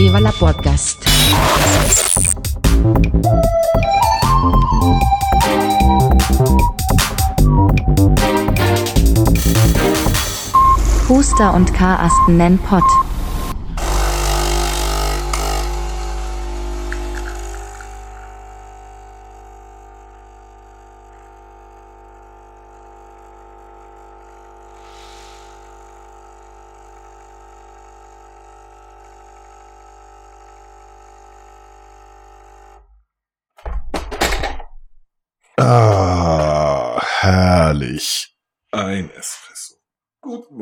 Viva la Podcast. Huster und Karasten nennen Pott. Ah, herrlich. Ein Espresso. Guten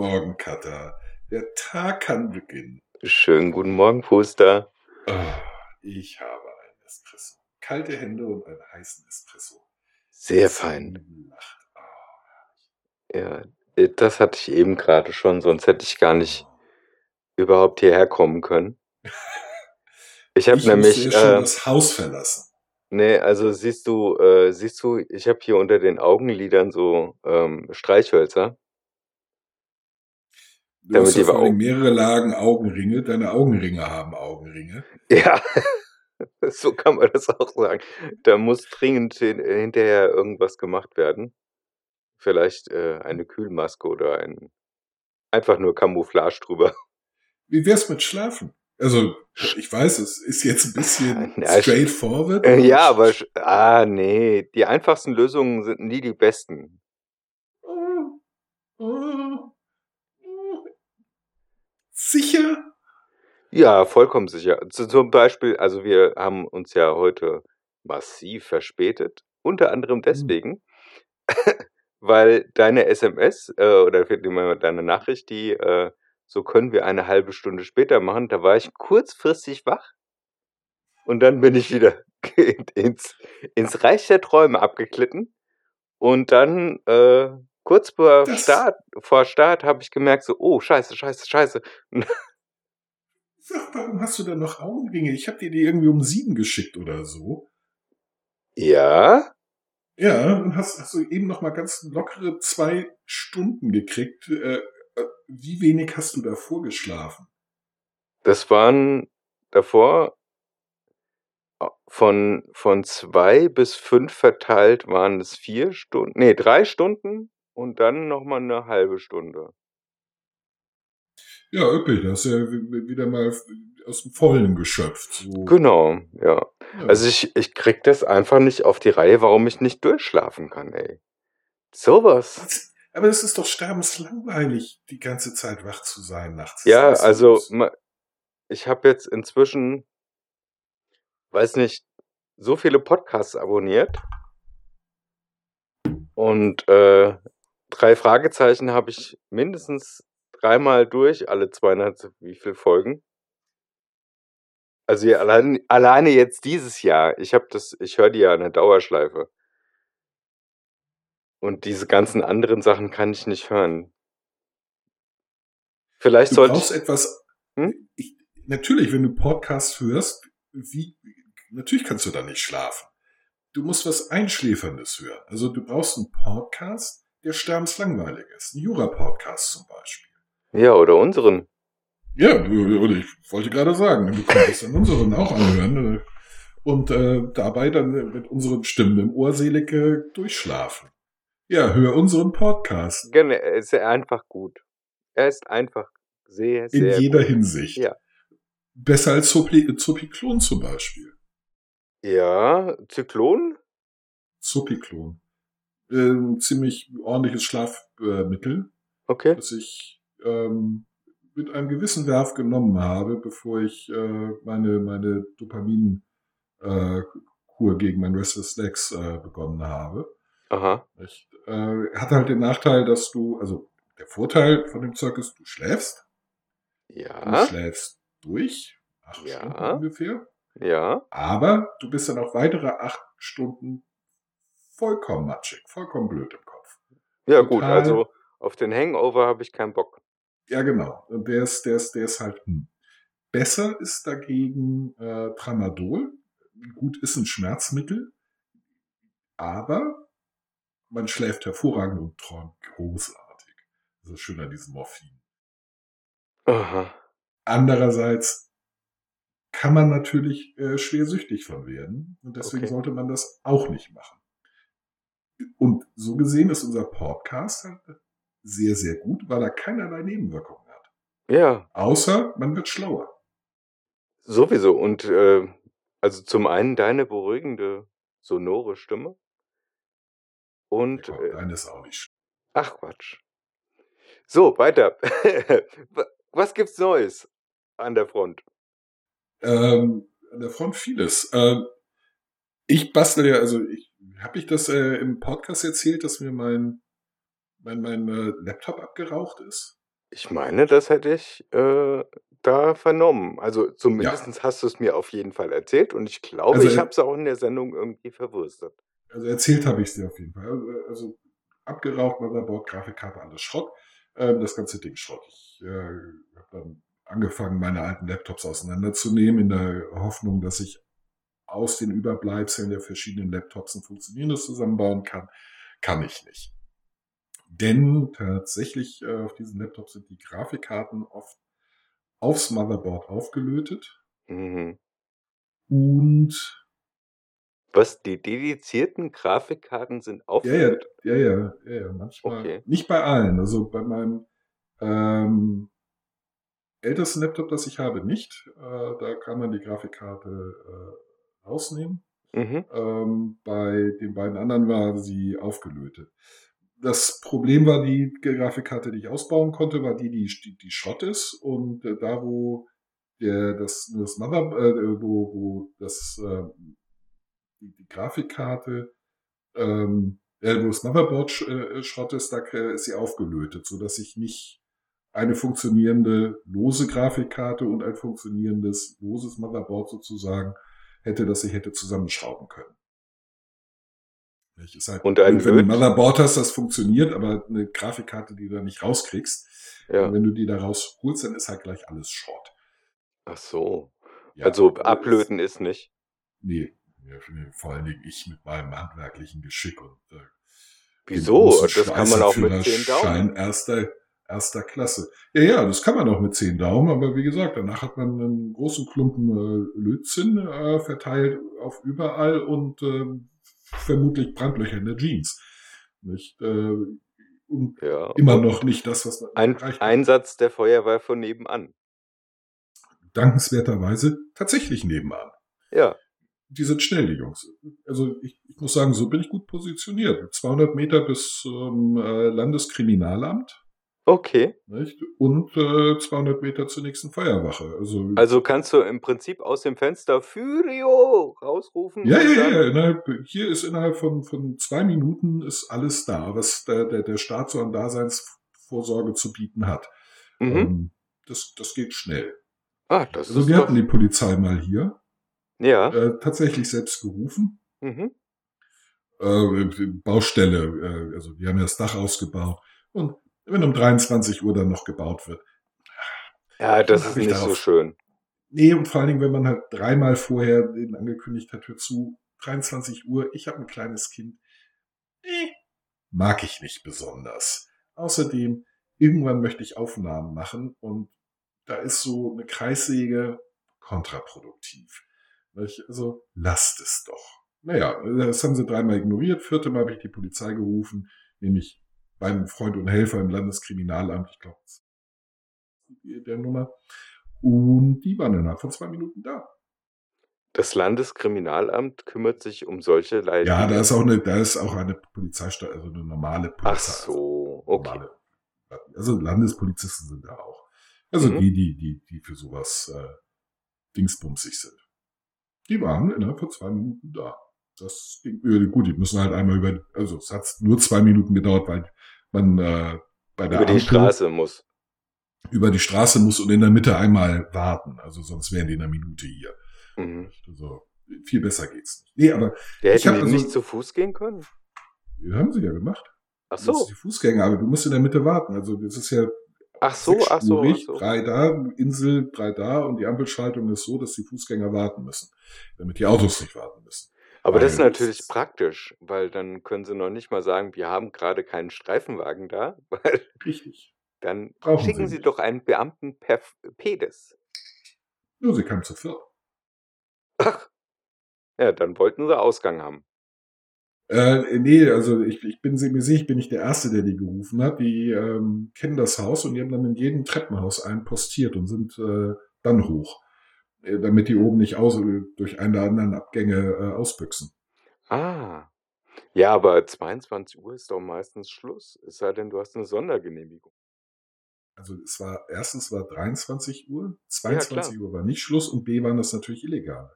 Katha. Der Tag kann beginnen. Schönen guten Morgen, Puster. Ah, ich habe ein Espresso. Kalte Hände und einen heißen Espresso. Sehr fein. Gute Nacht. Ah, Ja, äh, das hatte ich eben gerade schon, sonst hätte ich gar nicht überhaupt hierher kommen können. Ich habe nämlich, ja schon äh, das Haus verlassen. nee, also siehst du, äh, siehst du, ich habe hier unter den Augenlidern so ähm, Streichhölzer, Du damit hast ja vor mehrere Lagen Augenringe. Deine Augenringe haben Augenringe. Ja, so kann man das auch sagen. Da muss dringend hin hinterher irgendwas gemacht werden. Vielleicht, äh, eine Kühlmaske oder ein einfach nur Camouflage drüber. Wie wär's mit Schlafen? Also, ich weiß, es ist jetzt ein bisschen sch straightforward, äh, ja, aber ah, ne, die einfachsten Lösungen sind nie die besten. Sicher? Ja, vollkommen sicher. Zu zum Beispiel also, wir haben uns ja heute massiv verspätet, unter anderem Hm. deswegen, weil deine SMS, äh, oder deine Nachricht, die, äh: „So können wir eine halbe Stunde später machen“, da war ich kurzfristig wach und dann bin ich wieder in ins ins Reich der Träume abgeglitten und dann, äh, kurz vor Das Start vor Start habe ich gemerkt so: „Oh, scheiße, scheiße, scheiße.“ Sag, warum hast du da noch Augenringe? Ich habe dir die irgendwie um 7 geschickt oder so. Ja? Ja, und hast hast du eben noch mal ganz lockere 2 Stunden gekriegt. Äh, äh, wie wenig hast du davor geschlafen? Das waren davor a von von 2 bis 5 verteilt waren es 4 Stunden ne, 3 Stunden und dann noch mal 'ne halbe Stunde. Ja, üppig. Da hast du ja wi wieder mal f aus'm Vollen geschöpft, so. Genau, ja. Also, Ja. ich ich kriege das einfach nicht auf die Reihe, warum ich nicht durchschlafen kann, ey. So was. Was? Aber das ist doch sterbenslangweilig, die ganze Zeit wach zu sein nachts. Ja, ist also, ich habe jetzt inzwischen weiß nicht, so viele Podcasts abonniert. Und, äh, 3 Fragezeichen habe ich mindestens dreimal durch, alle 200 wie viel Folgen. Also, allein alleine jetzt dieses Jahr. Ich habe das ich höre die ja in der Dauerschleife. Und diese ganzen anderen Sachen kann ich nicht hören. Vielleicht Du sollte brauchst ich etwas hm? ich natürlich, wenn du Podcasts hörst, wie natürlich kannst du da nicht schlafen. Du musst was Einschläferndes hören. Also, du brauchst 'n Podcast, der sterbenslangweilig ist. 'N Jura-Podcast zum Beispiel. Ja, oder unseren. Ja, oder ich wollte grade sagen, du könntest dann unseren auch anhören, äh, und, äh, dabei dann mit unseren Stimmen im Ohr selig, äh, durchschlafen. Ja, hör unseren Podcast. Gene er ist ja einfach gut. Er ist einfach sehr, In sehr jeder gut. Hinsicht. Ja. Besser als Zopli Zopiklon zum Beispiel. Ja, Zyklon? Zopiklon. Ähm, ziemlich ordentliches Schlafmittel, äh, Mittel, Okay. das ich, ähm, mit einem gewissen Werf genommen habe, bevor ich, äh, meine meine Dopamin äh, Kur gegen mein Restless Legs, äh, begonnen habe. Aha. Nicht? Äh, hat halt den Nachteil, dass du also, der Vorteil von dem Zeug ist, du schläfst. Du Ja. schläfst durch, 8 Stunden Ja. ungefähr. Ja. Aber du bist dann auch weitere 8 Stunden vollkommen matschig, vollkommen blöd im Kopf. Ja gut, Total also, auf den Hangover habe ich keinen Bock. Ja, genau. Der ist der ist der ist halt hm. Besser ist dagegen, äh, Tramadol. Gut, ist 'n Schmerzmittel, aber man schläft hervorragend und träumt großartig. Das ist schön an diesem Morphin. Aha. Andererseits kann man natürlich äh, schwer süchtig von werden. Und deswegen Okay. sollte man das auch nicht machen. Und so gesehen ist unser Podcast halt sehr, sehr gut, weil er keinerlei Nebenwirkungen hat. Ja, Außer man wird schlauer. sowieso. Und äh, also zum einen deine beruhigende, sonore Stimme. Ja, Und komm, äh, deine ist auch nicht sch- ach Quatsch. So, weiter. Wa- Was gibt's Neues an der Front? ähm, an der Front vieles. Ähm, ich bastel ja, also ich habe ich das äh, im Podcast erzählt, dass mir mein mein, mein äh, Laptop abgeraucht ist. Ich meine, das hätte ich äh, da vernommen. Also Ja, zumindest hast du es mir auf jeden Fall erzählt und ich glaube, also ich habe es auch in der Sendung irgendwie verwurstet. Also erzählt habe ich es dir auf jeden Fall. Also, also abgeraucht, Motherboard, Grafikkarte, alles Schrott. Ähm, das ganze Ding Schrott. Ich äh, habe dann angefangen, meine alten Laptops auseinanderzunehmen, in der Hoffnung, dass ich aus den Überbleibseln der verschiedenen Laptops ein funktionierendes zusammenbauen kann. Kann ich nicht. Denn tatsächlich äh, auf diesen Laptops sind die Grafikkarten oft aufs Motherboard aufgelötet Mhm. und Was, die dedizierten Grafikkarten sind Ja, ja, aufgelötet? ja, ja, ja, ja, manchmal. Okay. Nicht bei allen. Also bei meinem ähm, ältesten Laptop, das ich habe, nicht. Äh, da kann man die Grafikkarte äh, rausnehmen. Mhm. Ähm, bei den beiden anderen war sie aufgelötet. Das Problem war, die Grafikkarte, die ich ausbauen konnte, war die, die, die, die Schrott ist. Und äh, da, wo der, das, das Mother, äh, wo, wo das, äh, die, die Grafikkarte ähm, äh, wo das Motherboard sch, äh, Schrott ist, da äh, ist sie aufgelötet, so dass ich nicht eine funktionierende lose Grafikkarte und ein funktionierendes loses Motherboard sozusagen hätte, das ich hätte zusammenschrauben können. Halt Und ein blöd, wenn du ein? Motherboard hast, das funktioniert, aber eine Grafikkarte, die du da nicht rauskriegst, Ja. wenn du die da rausholst, dann ist halt gleich alles Schrott. Ach so. Ja, Also also ist, ablöten ist nicht. nee, vor allen Dingen ich mit meinem handwerklichen Geschick und äh, Wieso? Das kann man auch mit zehn Daumen. Schweißerführerschein erster, erster Klasse. Ja, ja, das kann man auch mit zehn Daumen, aber wie gesagt, danach hat man einen großen Klumpen äh, Lötzinn äh, verteilt auf überall und äh, vermutlich Brandlöcher in der Jeans. Nicht? Äh, und Ja. immer Und noch nicht das, was man ein erreicht. Einsatz der Feuerwehr von nebenan. Dankenswerterweise tatsächlich nebenan. Ja. Die sind schnell, die Jungs. Also ich, ich muss sagen, so bin ich gut positioniert. 200 Meter bis ähm, äh, Landeskriminalamt. Okay. Nicht? Und äh, 200 Meter zur nächsten Feuerwache. Also, Also kannst du im Prinzip aus dem Fenster Furio rausrufen ja, ja, ja. Innerhalb, hier ist innerhalb von, von zwei Minuten ist alles da, was der, der, der Staat so an Daseinsvorsorge zu bieten hat. Mhm. Ähm, das, das geht schnell. Ah, das Also ist wir doch. hatten die Polizei mal hier, Ja. äh, tatsächlich selbst gerufen. Mhm. Äh, Baustelle, äh, also die haben ja das Dach ausgebaut. Und wenn um 23 Uhr dann noch gebaut wird, Ja, das ist habe ich nicht so darauf schön. Nee, und vor allen Dingen, wenn man halt dreimal vorher den angekündigt hat, hör zu, 23 Uhr, ich habe ein kleines Kind, eh, mag ich nicht besonders. Außerdem, irgendwann möchte ich Aufnahmen machen und da ist so eine Kreissäge kontraproduktiv. Also lasst es doch. Naja, das haben sie dreimal ignoriert. Vierte Mal habe ich die Polizei gerufen, nämlich beim Freund und Helfer im Landeskriminalamt, ich glaube, der Nummer. Und die waren innerhalb von zwei Minuten da. Das Landeskriminalamt kümmert sich um solche Leid. Ja, da ist auch eine, da ist auch eine Polizeistadt, also eine normale Polizei. Ach so, okay. Normale, also Landespolizisten sind da auch. Also Mhm. die, die, die, die für sowas äh, dingsbumsig sind. Die waren innerhalb von zwei Minuten da. Das ging, äh, gut, die müssen halt einmal über, also es hat nur zwei Minuten gedauert, weil man äh, bei der Über die Ampel Straße muss. über die Straße muss und in der Mitte einmal warten. Also sonst wären die in einer Minute hier. Mhm. Also viel besser geht's nicht. Nee, aber Der Ich hätte also- nicht zu Fuß gehen können. wir haben sie ja gemacht. Ach Das so. ist die Fußgänger, aber du musst in der Mitte warten. Also das ist ja Ach so, ach so, ach so. drei da, Insel, drei da und die Ampelschaltung ist so, dass die Fußgänger warten müssen, damit die Autos nicht warten müssen. Aber das ist Weil natürlich praktisch, weil dann können sie noch nicht mal sagen, wir haben gerade keinen Streifenwagen da, weil Richtig. dann Brauchen schicken sie sie nicht. doch einen Beamten per F- Pedes. Nur sie kamen zu viert. Ach. Ja, dann wollten sie Ausgang haben. Äh, nee, also ich, ich bin mir sicher, ich bin nicht der Erste, der die gerufen hat. Die ähm, kennen das Haus und die haben dann in jedem Treppenhaus einen postiert und sind äh, dann hoch, damit die oben nicht aus, durch einen der anderen Abgänge äh, ausbüchsen. Ah. Ja, aber 22 Uhr ist doch meistens Schluss. Es sei denn, du hast eine Sondergenehmigung. Also es war erstens war 23 Uhr, Ja, 22 klar. Uhr war nicht Schluss und B waren das natürlich illegal.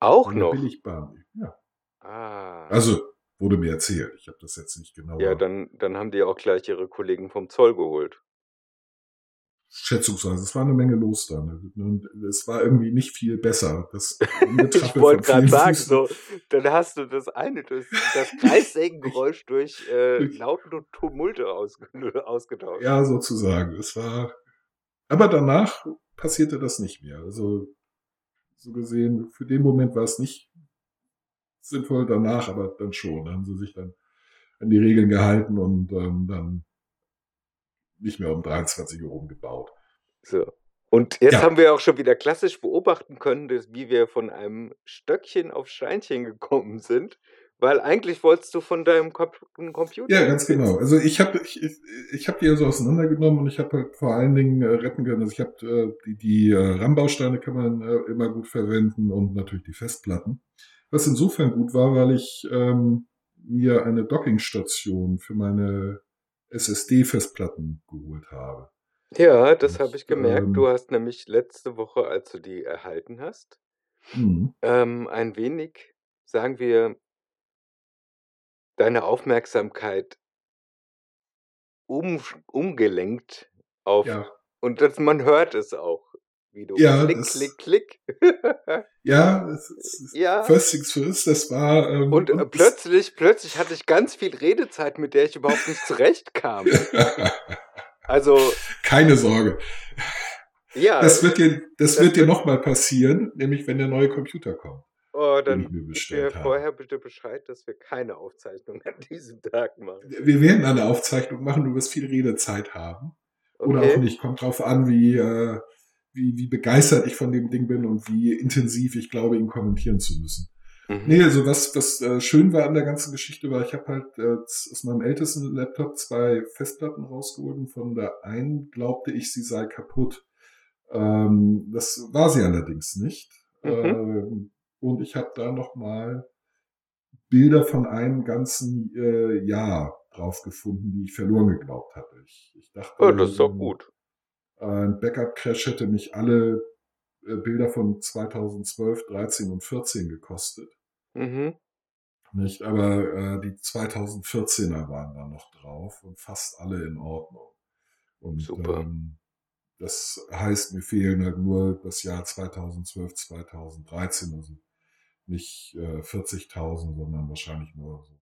Auch noch. Billigbahn. Ja. Ah. Also wurde mir erzählt. Ich habe das jetzt nicht Ja, genauer. dann, dann haben die auch gleich ihre Kollegen vom Zoll geholt. Schätzungsweise, es war eine Menge los da. Ne? Und es war irgendwie nicht viel besser. Das Ich wollte gerade sagen, so, dann hast du das eine, das, das Kreissägengeräusch durch äh, Lauten und Tumulte ausge ausgetauscht. Ja, sozusagen. Es war, aber danach passierte das nicht mehr. Also, so gesehen, für den Moment war es nicht sinnvoll, danach aber dann schon. Da haben sie sich dann an die Regeln gehalten und ähm, dann nicht mehr um 23 Uhr rumgebaut. So. Und jetzt Ja. haben wir auch schon wieder klassisch beobachten können, dass, wie wir von einem Stöckchen auf Steinchen gekommen sind, weil eigentlich wolltest du von deinem Kom Computer. Ja, ganz genau. Also ich habe ich, ich, ich hab die also auseinandergenommen und ich habe halt vor allen Dingen äh, retten können. Also ich habe äh, die, die äh, RAM-Bausteine kann man äh, immer gut verwenden und natürlich die Festplatten. Was insofern gut war, weil ich ähm, mir eine Dockingstation für meine SSD-Festplatten geholt habe. Ja, das habe ich gemerkt. Du ähm, hast nämlich letzte Woche, als du die erhalten hast, mh, ähm, ein wenig, sagen wir, deine Aufmerksamkeit um, umgelenkt auf, ja, und das, man hört es auch, du ja, klick, das, klick, klick. ja, es, es, ja. first things first, das war ähm, Und äh, und plötzlich, plötzlich hatte ich ganz viel Redezeit, mit der ich überhaupt nicht zurechtkam. Also, keine Sorge. ja, Das wird dir, das das wird dir nochmal passieren, nämlich wenn der neue Computer kommt, oh, den ich dann mir vorher bitte Bescheid, dass wir keine Aufzeichnung an diesem Tag machen. Wir werden eine Aufzeichnung machen, du wirst viel Redezeit haben. Oder auch Okay? nicht. Kommt drauf an, wie, äh, wie, wie begeistert ich von dem Ding bin und wie intensiv ich glaube, ihn kommentieren zu müssen. Mhm. Nee, also was, was äh, schön war an der ganzen Geschichte war, ich habe halt äh, aus meinem ältesten Laptop zwei Festplatten rausgeholt und von der einen glaubte ich, sie sei kaputt. Ähm, das war sie allerdings nicht. Mhm. Ähm, und ich habe da nochmal Bilder von einem ganzen äh, Jahr drauf gefunden, die ich verloren geglaubt hatte. Ich, ich dachte, Oh, das ist doch gut. Ein Backup-Crash hätte mich alle äh, Bilder von 2012, 13 und 14 gekostet. Mhm. Nicht, aber äh, die 2014er waren da noch drauf und fast alle in Ordnung. Und Super. ähm, das heißt, mir fehlen halt nur das Jahr 2012, 2013, also nicht äh, 40.000, sondern wahrscheinlich nur so.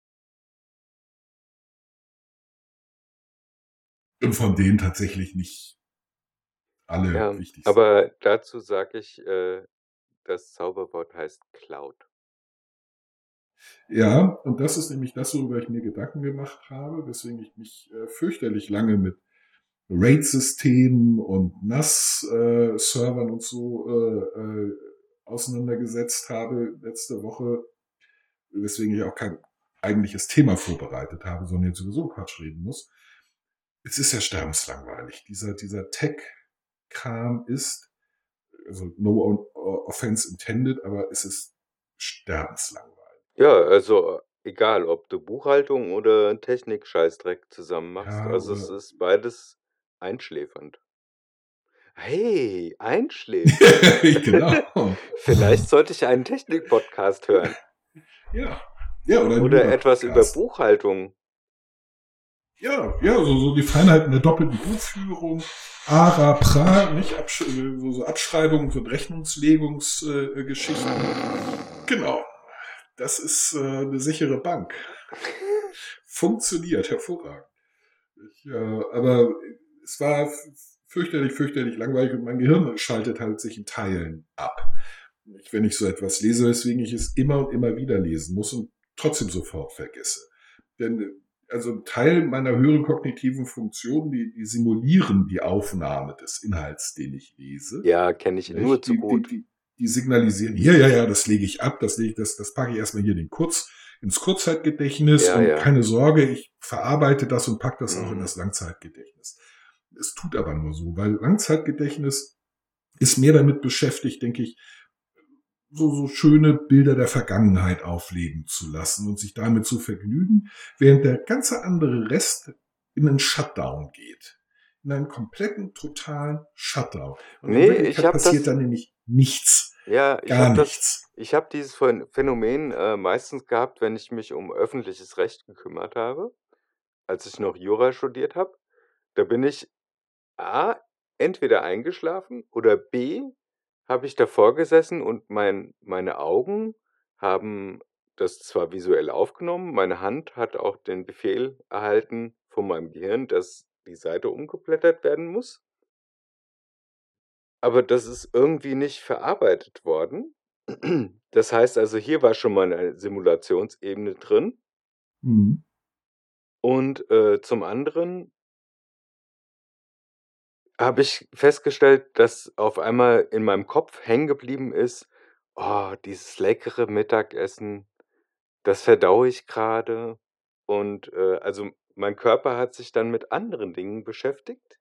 Und von denen tatsächlich nicht alle Ja, wichtig sind. aber dazu sage ich, äh, das Zauberwort heißt Cloud. Ja, und das ist nämlich das, worüber ich mir Gedanken gemacht habe, weswegen ich mich äh, fürchterlich lange mit RAID-Systemen und NAS-Servern und so äh, äh, auseinandergesetzt habe letzte Woche, weswegen ich auch kein eigentliches Thema vorbereitet habe, sondern jetzt sowieso Quatsch reden muss. Es ist ja sterbenslangweilig. Dieser, dieser Tech-Kram ist, also no offense intended, aber es ist sterbenslangweilig. Ja, also egal, ob du Buchhaltung oder Technik-Scheißdreck zusammen machst. Ja, Also es ist beides einschläfernd. Hey, einschläfernd. genau. Vielleicht sollte ich einen Technik-Podcast hören. Ja. Ja, oder Oder etwas über. Buchhaltung. Ja, ja, so, so die Feinheiten der doppelten Buchführung, ARA, PRA, nicht Absch so, so Abschreibungs- und Rechnungslegungsgeschichten. Äh, genau. Das ist äh, eine sichere Bank. Funktioniert hervorragend. Ich, äh, aber es war fürchterlich, fürchterlich langweilig und mein Gehirn schaltet halt sich in Teilen ab. Ich, wenn ich so etwas lese, weswegen ich es immer und immer wieder lesen muss und trotzdem sofort vergesse. Denn also Teil meiner höheren kognitiven Funktionen, die, die simulieren die Aufnahme des Inhalts, den ich lese. Ja, kenne ich nur zu Die, die, gut. die, die signalisieren, hier, ja, ja, das lege ich ab, das lege ich, das, das packe ich erstmal hier den Kurz, ins Kurzzeitgedächtnis Ja, und ja. keine Sorge, ich verarbeite das und packe das auch in Mhm. das Langzeitgedächtnis. Es tut aber nur so, weil Langzeitgedächtnis ist mehr damit beschäftigt, denke ich, so, so schöne Bilder der Vergangenheit aufleben zu lassen und sich damit zu vergnügen, während der ganze andere Rest in einen Shutdown geht. In einen kompletten, totalen Shutdown. Und Nee, ich hab passiert das- da nämlich nichts. Ja, ich Gar habe das, nichts. ich habe dieses Phän- Phänomen äh, meistens gehabt, wenn ich mich um öffentliches Recht gekümmert habe, als ich noch Jura studiert habe. Da bin ich A, entweder eingeschlafen oder B, habe ich davor gesessen und mein, meine Augen haben das zwar visuell aufgenommen, meine Hand hat auch den Befehl erhalten von meinem Gehirn, dass die Seite umgeblättert werden muss. Aber das ist irgendwie nicht verarbeitet worden. Das heißt also, hier war schon mal eine Simulationsebene drin. Mhm. Und äh, zum anderen habe ich festgestellt, dass auf einmal in meinem Kopf hängen geblieben ist, oh, dieses leckere Mittagessen, das verdaue ich gerade. Und äh, also mein Körper hat sich dann mit anderen Dingen beschäftigt,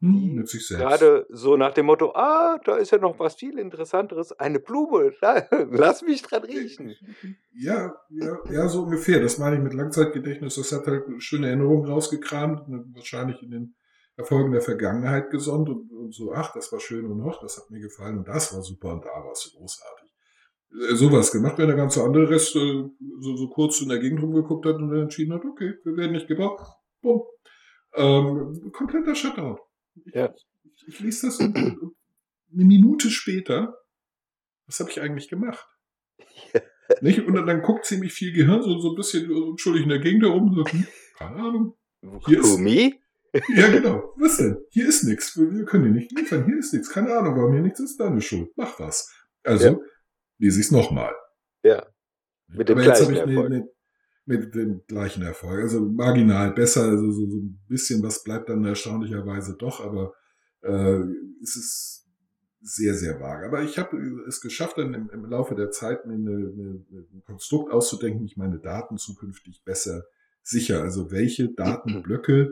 Hm, die mit sich selbst. gerade so nach dem Motto, ah, da ist ja noch was viel Interessanteres, eine Blume, la- lass mich dran riechen. Ja, ja, ja, so ungefähr. Das meine ich mit Langzeitgedächtnis. Das hat halt schöne Erinnerungen rausgekramt, ne, wahrscheinlich in den Erfolgen der Vergangenheit gesonnt und, und so, ach, das war schön und noch, das hat mir gefallen und das war super und da war es großartig. Äh, Sowas gemacht, wenn der ganze andere Rest äh, so, so kurz in der Gegend rumgeguckt hat und dann entschieden hat, okay, wir werden nicht gebraucht. Bumm. Ähm, kompletter Shutdown. Ich, Ja. ich, ich lese das und, und, eine Minute später, was habe ich eigentlich gemacht? Nicht? Und dann, dann guckt ziemlich viel Gehirn so, so ein bisschen unschuldig in der Gegend herum. So, hm, keine Ahnung. Hier ist-? Ja, genau. Was denn? Hier ist nichts. Wir, wir können dir nicht liefern. Hier ist nichts. Keine Ahnung, warum hier nichts ist. Deine Schuld. Mach was. Also, Ja. lese ich es nochmal. Ja. Mit dem Aber gleichen ich Erfolg. eine, eine, mit dem gleichen Erfolg. Also marginal besser. Also so, so ein bisschen was bleibt dann erstaunlicherweise doch, aber äh, es ist sehr, sehr vage. Aber ich habe es geschafft, dann im, im Laufe der Zeit mir eine, eine, ein Konstrukt auszudenken, wie ich meine Daten zukünftig besser sicher. Also welche Datenblöcke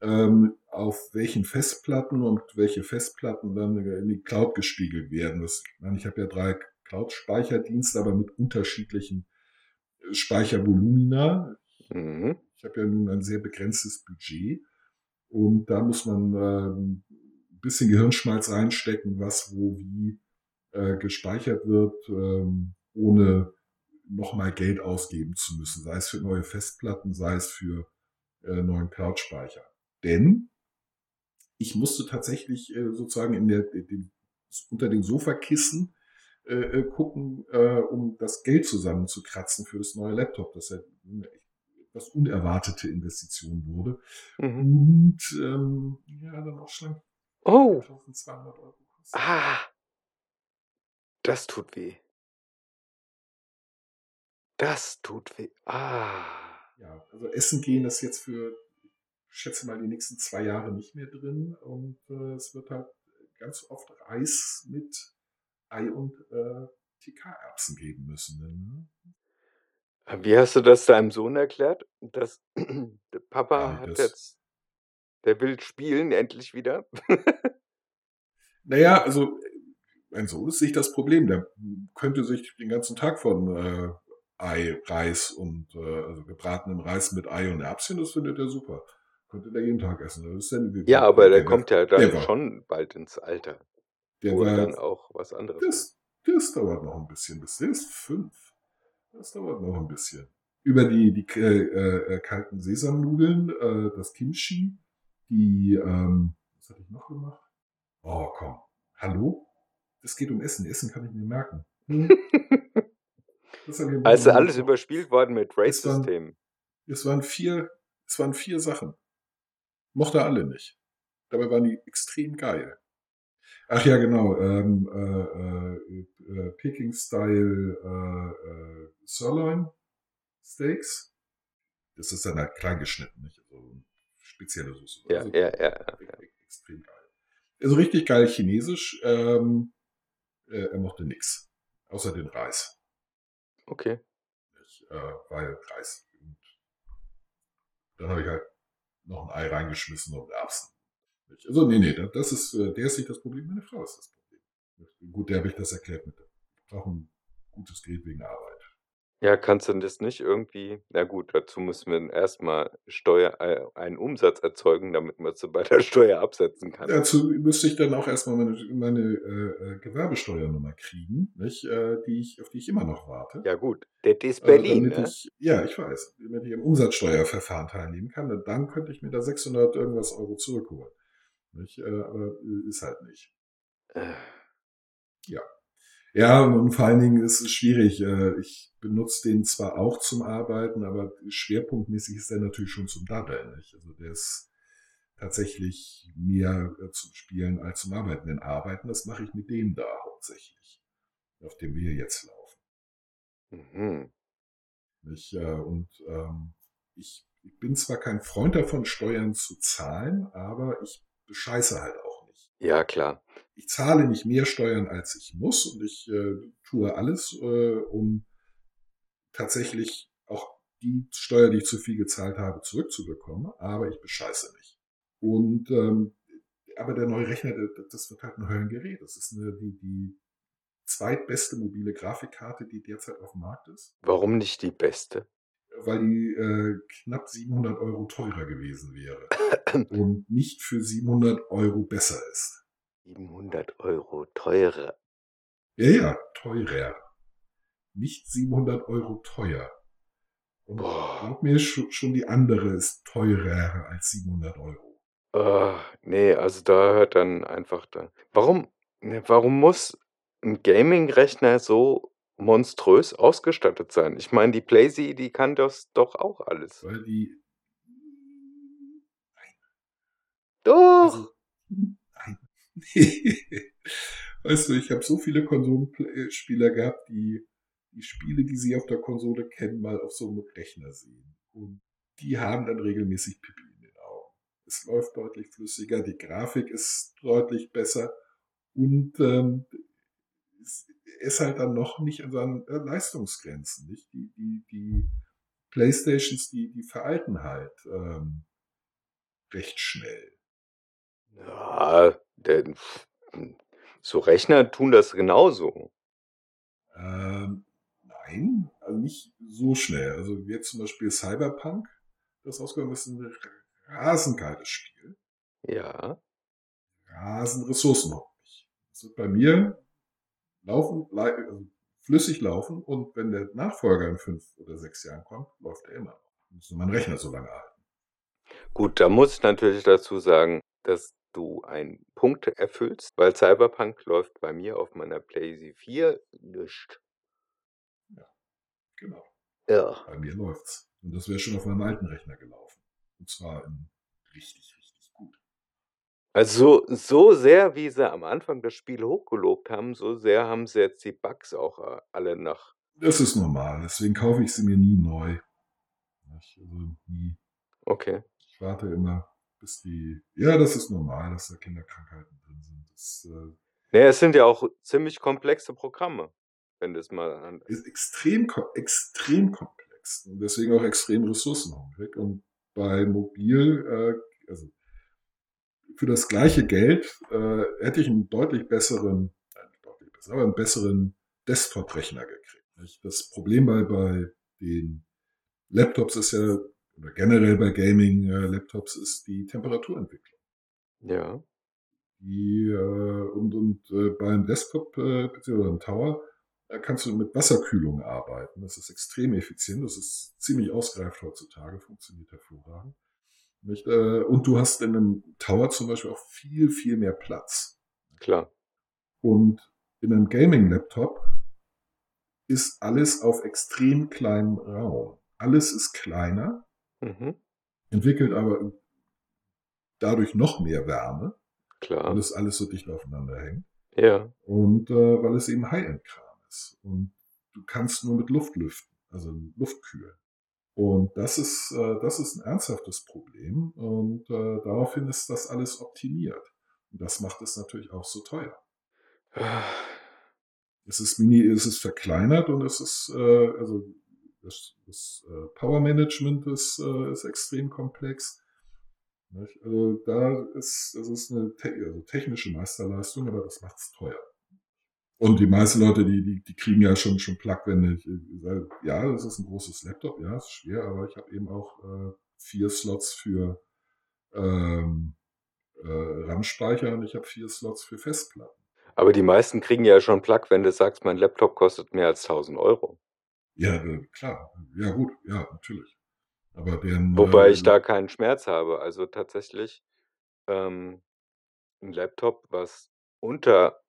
auf welchen Festplatten und welche Festplatten dann in die Cloud gespiegelt werden. Das, ich meine, ich habe ja drei Cloud-Speicherdienste, aber mit unterschiedlichen äh, Speichervolumina. Mhm. Ich habe ja nun ein sehr begrenztes Budget und da muss man ähm, ein bisschen Gehirnschmalz reinstecken, was wo wie äh, gespeichert wird, ähm, ohne nochmal Geld ausgeben zu müssen, sei es für neue Festplatten, sei es für äh, neuen Cloud-Speicher. Denn ich musste tatsächlich äh, sozusagen in der, den, unter den Sofakissen äh, äh, gucken, äh, um das Geld zusammenzukratzen für das neue Laptop, das ja eine etwas unerwartete Investition wurde. Mhm. Und ähm, ja, dann auch schon Oh, 1200 Euro kostet. ah, das tut weh. Das tut weh. Ah. Ja, also Essen gehen ist jetzt für, schätze mal, die nächsten zwei Jahre nicht mehr drin. Und äh, es wird halt ganz oft Reis mit Ei und äh, TK-Erbsen geben müssen. Ne? Wie hast du das deinem Sohn erklärt? Dass der Papa hat Beides. jetzt, der will spielen endlich wieder. Naja, also mein Sohn ist nicht das Problem. Der könnte sich den ganzen Tag von äh, Ei, Reis und äh, also gebratenem Reis mit Ei und Erbschen, das findet er super. Könnte der jeden Tag essen. Das ist dann, Ja, aber der der, kommt ja dann war- schon bald ins Alter, der wo war, dann auch was anderes. Das, das dauert noch ein bisschen, bis der ist fünf. Das dauert noch ein bisschen. Über die, die äh, äh, kalten Sesamnudeln, äh, das Kimchi, die, ähm, was hatte ich noch gemacht? Oh, komm. Hallo? Es geht um Essen. Essen kann ich mir merken. Hm? Also alles überspielt worden mit Es waren- Rate-System. Es waren vier, es waren vier Sachen. Mochte alle nicht. Dabei waren die extrem geil. Ach ja, genau. Ähm, äh, äh, äh, Peking-Style äh, äh, Sirloin Steaks. Das ist dann halt klein geschnitten, nicht? Also spezielle Soße. Ja, Also ja, ja. ja. extrem geil. Also richtig geil chinesisch. Ähm, äh, er mochte nichts. Außer den Reis. Okay. Ich, äh, weil Reis. Und dann habe ich halt noch ein Ei reingeschmissen und Erbsen. Also nee, nee, das ist, äh, der ist nicht das Problem, meine Frau ist das Problem. Gut, der habe ich das erklärt mit. Ich brauche ein gutes Gerät wegen Arbeit. Ja, kannst du das nicht irgendwie na gut, dazu müssen wir erstmal Steuer äh, einen Umsatz erzeugen, damit man sie bei der Steuer absetzen kann. Dazu müsste ich dann auch erstmal meine, meine äh, äh, Gewerbesteuernummer kriegen, nicht, äh, die ich, auf die ich immer noch warte. Ja gut, das ist Äh, Berlin, damit ne? ich, ja, ich weiß, damit ich am Umsatzsteuerverfahren teilnehmen kann. Und dann könnte ich mir da 600 irgendwas Euro zurückholen. Nicht? Äh, aber äh, ist halt nicht. Äh, Ja, und vor allen Dingen ist es schwierig. Äh, Ich benutze den zwar auch zum Arbeiten, aber schwerpunktmäßig ist der natürlich schon zum Daddeln. Nicht? Also der ist tatsächlich mehr äh, zum Spielen als zum Arbeiten. Denn Arbeiten, das mache ich mit dem da hauptsächlich, auf dem wir jetzt laufen. Mhm. Nicht? Äh, Und ähm, ich, ich bin zwar kein Freund davon, Steuern zu zahlen, aber ich bescheiße halt auch nicht. Ja, klar. Ich zahle nicht mehr Steuern, als ich muss und ich äh, tue alles, äh, um tatsächlich auch die Steuer, die ich zu viel gezahlt habe, zurückzubekommen, aber ich bescheiße nicht. Und ähm, aber der neue Rechner, das wird halt ein Höllengerät. Das ist eine, die, die zweitbeste mobile Grafikkarte, die derzeit auf dem Markt ist, Warum nicht die beste? weil die äh, knapp 700 Euro teurer gewesen wäre und nicht für 700 Euro besser ist. 700 Euro teurer. Ja, ja, teurer. Nicht 700 Euro teuer. Und Boah. glaub mir, schon, die andere ist teurer als 700 Euro. Ah, nee, also da hört dann einfach da warum ne, warum muss ein Gaming-Rechner so monströs ausgestattet sein? Ich meine, die Playsee, die kann das doch auch alles. Weil die. Doch! Also, nein. weißt du, ich habe so viele Konsolenspieler gehabt, die die Spiele, die sie auf der Konsole kennen, mal auf so einem Rechner sehen. Und die haben dann regelmäßig Pipi in den Augen. Es läuft deutlich flüssiger, die Grafik ist deutlich besser und ähm, es ist halt dann noch nicht an seinen äh, Leistungsgrenzen. Nicht? Die, die, die Playstations, die, die veralten halt ähm, recht schnell. Ja, der so Rechner tun das genauso. Ähm, nein, also nicht so schnell. Also jetzt zum Beispiel Cyberpunk, das rausgekommen ist, ein rasend geiles Spiel. Ja. Rasend ressourcenhungrig. Das wird bei mir laufen, also flüssig laufen und wenn der Nachfolger in fünf oder sechs Jahren kommt, läuft er immer noch. Muss mein Rechner so lange halten. Gut, da muss ich natürlich dazu sagen, dass du einen Punkt erfüllst, weil Cyberpunk läuft bei mir auf meiner PlayStation 4 nicht. Genau. Ja. Bei mir läuft's. Und das wäre schon auf meinem alten Rechner gelaufen. Und zwar in richtig, richtig gut. Also so, so sehr, wie sie am Anfang das Spiel hochgelobt haben, so sehr haben sie jetzt die Bugs auch äh, alle nach. Das ist normal. Deswegen kaufe ich sie mir nie neu. Nicht? Also nie. Okay. Ich warte immer, bis die. Ja, das ist normal, dass da Kinderkrankheiten drin sind. Das äh, Naja, es sind ja auch ziemlich komplexe Programme, wenn das mal an. ist extrem, extrem komplex. Und deswegen auch extrem ressourcenhungrig. Und bei Mobil, äh, also für das gleiche Geld äh, hätte ich einen deutlich besseren, nein, deutlich besser, aber einen besseren Desktop-Rechner gekriegt. Nicht? Das Problem bei, bei den Laptops ist ja, oder generell bei Gaming-Laptops ist die Temperaturentwicklung. Ja. Die, äh, und und äh, beim Desktop äh, beziehungsweise beim Tower da kannst du mit Wasserkühlung arbeiten. Das ist extrem effizient. Das ist ziemlich ausgereift heutzutage, funktioniert hervorragend. Nicht? Äh, und du hast in einem Tower zum Beispiel auch viel, viel mehr Platz. Klar. Und in einem Gaming-Laptop ist alles auf extrem kleinem Raum. Alles ist kleiner, Mhm. entwickelt aber dadurch noch mehr Wärme, weil Klar. es alles so dicht aufeinander hängt. Ja. Und äh, weil es eben High-End-Kram ist. Und du kannst nur mit Luft lüften, also Luft kühlen. Und das ist, äh, das ist ein ernsthaftes Problem. Und äh, daraufhin ist das alles optimiert. Und das macht es natürlich auch so teuer. Es ist mini, es ist verkleinert und es ist, äh, also das, das äh, Power Management ist, äh, ist extrem komplex. Also da ist, das ist eine te also technische Meisterleistung, aber das macht es teuer. Und die meisten Leute, die, die, die kriegen ja schon, schon Plug, wenn ich, ja, das ist ein großes Laptop, ja, ist schwer, aber ich habe eben auch äh, vier Slots für ähm, äh, RAM-Speicher und ich habe vier Slots für Festplatten. Aber die meisten kriegen ja schon Plug, wenn du sagst, mein Laptop kostet mehr als 1000 Euro. Ja, äh, klar. Ja, gut, ja, natürlich. Aber den, Wobei ich äh, da keinen Schmerz habe. Also tatsächlich ähm, ein Laptop, was unter,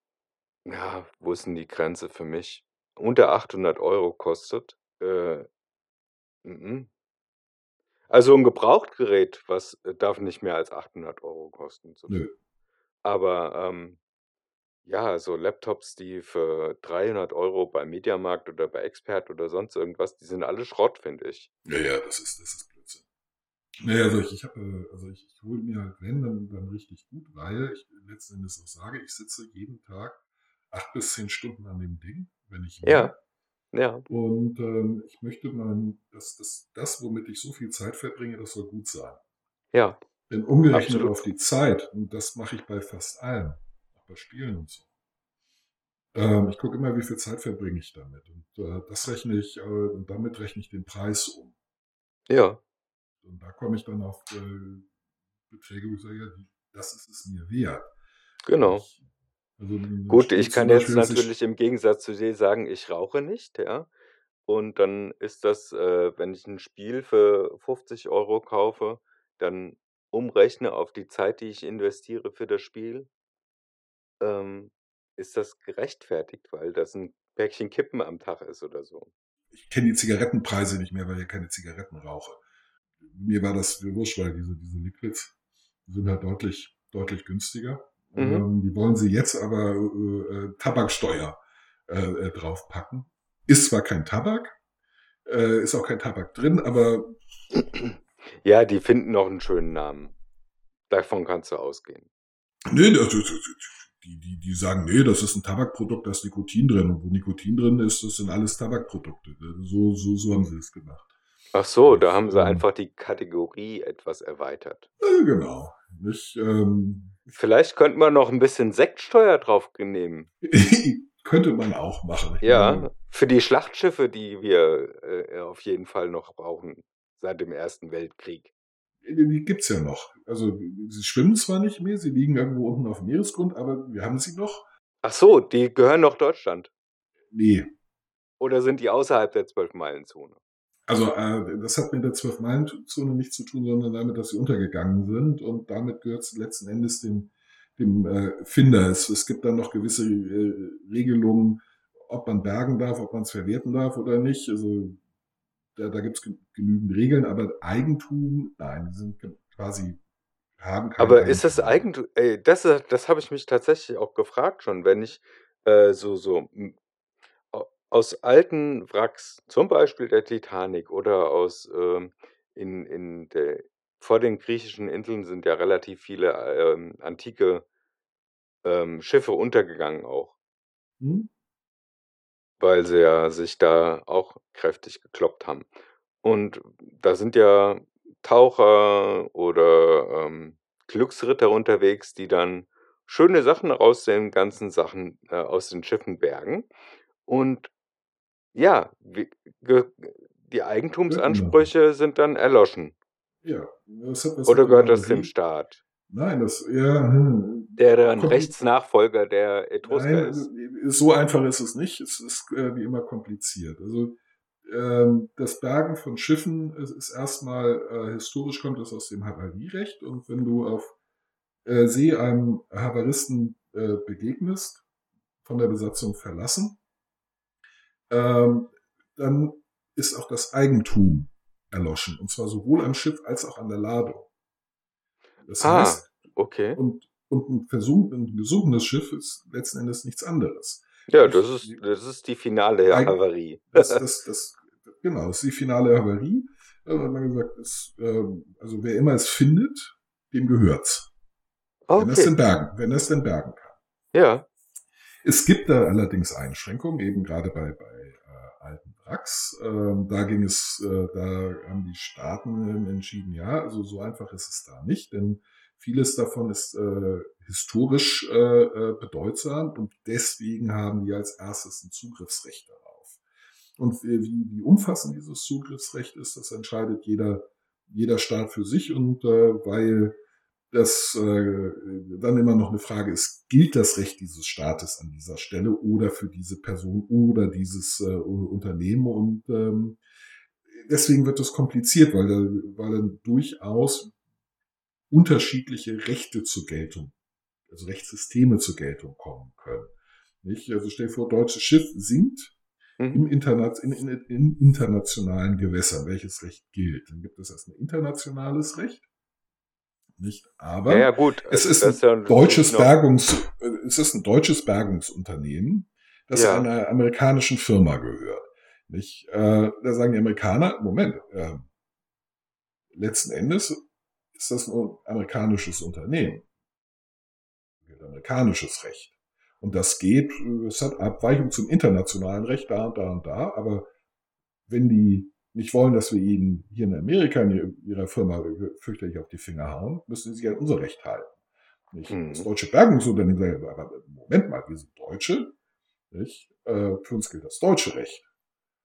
ja, wo ist denn die Grenze für mich? Unter 800 Euro kostet. Äh, mhm. Also ein Gebrauchtgerät, was äh, darf nicht mehr als 800 Euro kosten. So. nö. Aber ähm, ja, so Laptops, die für 300 Euro bei Mediamarkt oder bei Expert oder sonst irgendwas, die sind alle Schrott, finde ich. Ja, ja, das ist, das ist Blödsinn. Naja, also ich, ich habe, also ich, ich hole mir halt, wenn, dann, dann richtig gut, weil ich letzten Endes auch sage, ich sitze jeden Tag acht bis zehn Stunden an dem Ding, wenn ich will. Ja, ja, Und ähm, ich möchte mal, dass das, das, womit ich so viel Zeit verbringe, das soll gut sein. ja, Denn umgerechnet absolut. auf die Zeit, und das mache ich bei fast allem, auch bei Spielen und so. Ähm, ich gucke immer, wie viel Zeit verbringe ich damit. Und äh, das rechne ich, äh, und damit rechne ich den Preis um. Ja, Und da komme ich dann auf äh, Beträge, wo ich sage, ja, das ist es mir wert. genau. Ich, also Gut, ich kann jetzt natürlich im Gegensatz zu dir sagen, ich rauche nicht, ja. Und dann ist das, äh, wenn ich ein Spiel für 50 Euro kaufe, dann umrechne auf die Zeit, die ich investiere für das Spiel, ähm, ist das gerechtfertigt, weil das ein Päckchen Kippen am Tag ist oder so. ich kenne die Zigarettenpreise nicht mehr, weil ich keine Zigaretten rauche. Mir war das wurscht, weil diese, diese Liquids sind halt deutlich, deutlich günstiger. Mhm. Ähm, die wollen sie jetzt aber äh, äh, Tabaksteuer äh, äh, draufpacken. Ist zwar kein Tabak, äh, ist auch kein Tabak drin, aber Ja, die finden noch einen schönen Namen. Davon kannst du ausgehen. nee, das- das- das- die, die, die sagen, nee, das ist ein Tabakprodukt, da ist Nikotin drin. Und wo Nikotin drin ist, das sind alles Tabakprodukte. So, so, so haben sie es gemacht. Ach so, da haben sie ähm, einfach die Kategorie etwas erweitert. äh, genau. Nicht, ähm, Vielleicht könnte man noch ein bisschen Sektsteuer drauf nehmen. könnte man auch machen. Ich Ja, für die Schlachtschiffe, die wir äh, auf jeden Fall noch brauchen seit dem Ersten Weltkrieg. Die gibt's ja noch. Also, sie schwimmen zwar nicht mehr, sie liegen irgendwo unten auf dem Meeresgrund, aber wir haben sie noch. Ach so, die gehören noch Deutschland. Nee. Oder sind die außerhalb der Zwölf-Meilen-Zone? Also, äh, das hat mit der Zwölf-Meilen-Zone nichts zu tun, sondern damit, dass sie untergegangen sind. Und damit gehört es letzten Endes dem, dem äh, Finder. Es, es gibt dann noch gewisse äh, Regelungen, ob man bergen darf, ob man es verwerten darf oder nicht. Also, da, da gibt es genügend Regeln, aber Eigentum, nein, die sind quasi, haben kein Aber ist das Eigentum. Eigentum? Ey, das, äh, das habe ich mich tatsächlich auch gefragt schon, wenn ich äh, so, so aus alten Wracks, zum Beispiel der Titanic oder aus ähm, in, in der, vor den griechischen Inseln sind ja relativ viele ähm, antike ähm, Schiffe untergegangen auch, Hm? Weil sie ja sich da auch kräftig gekloppt haben. Und da sind ja Taucher oder ähm, Glücksritter unterwegs, die dann schöne Sachen aus den ganzen Sachen, äh, aus den Schiffen bergen. Und ja, wie, die genau. Eigentumsansprüche sind dann erloschen. Ja, das hat was Oder gehört das dem. Staat, Nein, das, ja, hm, der dann Rechtsnachfolger der Etrusker Nein, ist? so einfach ist es nicht. Es ist äh, wie immer kompliziert. Also ähm, das Bergen von Schiffen ist, ist erstmal äh, historisch kommt es aus dem Havarierecht und wenn du auf äh, See einem Havaristen äh, begegnest, von der Besatzung verlassen, ähm, dann ist auch das Eigentum erloschen und zwar sowohl am Schiff als auch an der Ladung. Das Ah, heißt, okay. und, und ein, versunk, ein gesunkenes Schiff ist letzten Endes nichts anderes. Ja, das ist, das ist die finale Eig- Havarie. das, das, das, genau, das ist die finale Havarie. Da hat man gesagt, es, ähm, also wer immer es findet, dem gehört's. Wenn er es Okay, denn bergen, wenn er es denn bergen kann. ja. Es gibt da allerdings Einschränkungen, eben gerade bei, bei Wracks. Ähm, da ging es, äh, da haben die Staaten entschieden, ja, also so einfach ist es da nicht, denn vieles davon ist äh, historisch äh, äh bedeutsam und deswegen haben die als erstes ein Zugriffsrecht darauf. Und wie, wie umfassend dieses Zugriffsrecht ist, das entscheidet jeder, jeder Staat für sich und äh, weil das äh, dann immer noch eine Frage ist, gilt das Recht dieses Staates an dieser Stelle oder für diese Person oder dieses äh, Unternehmen und ähm, deswegen wird es kompliziert, weil, weil dann durchaus unterschiedliche Rechte zur Geltung, also Rechtssysteme zur Geltung kommen können. Nicht? Also stell dir vor, deutsches Schiff sinkt mhm. im Internet, in, in, in internationalen Gewässern. Welches Recht gilt? Dann gibt es erst ein internationales Recht nicht. Aber ja, ja, gut. es ist ein ja deutsches Bergungs, es ist ein deutsches Bergungsunternehmen, das ja. einer amerikanischen Firma gehört. Nicht? Äh, da sagen die Amerikaner, Moment, äh, letzten Endes ist das ein amerikanisches Unternehmen. Amerikanisches Recht. Und das geht, es hat Abweichung zum internationalen Recht da und da und da, aber wenn die nicht wollen, dass wir ihnen hier in Amerika in ihrer Firma fürchterlich auf die Finger hauen, müssen sie sich an unser Recht halten. Nicht? Mhm. Das deutsche Bergungsunternehmen sagt, aber Moment mal, wir sind Deutsche, nicht? Äh, für uns gilt das deutsche Recht.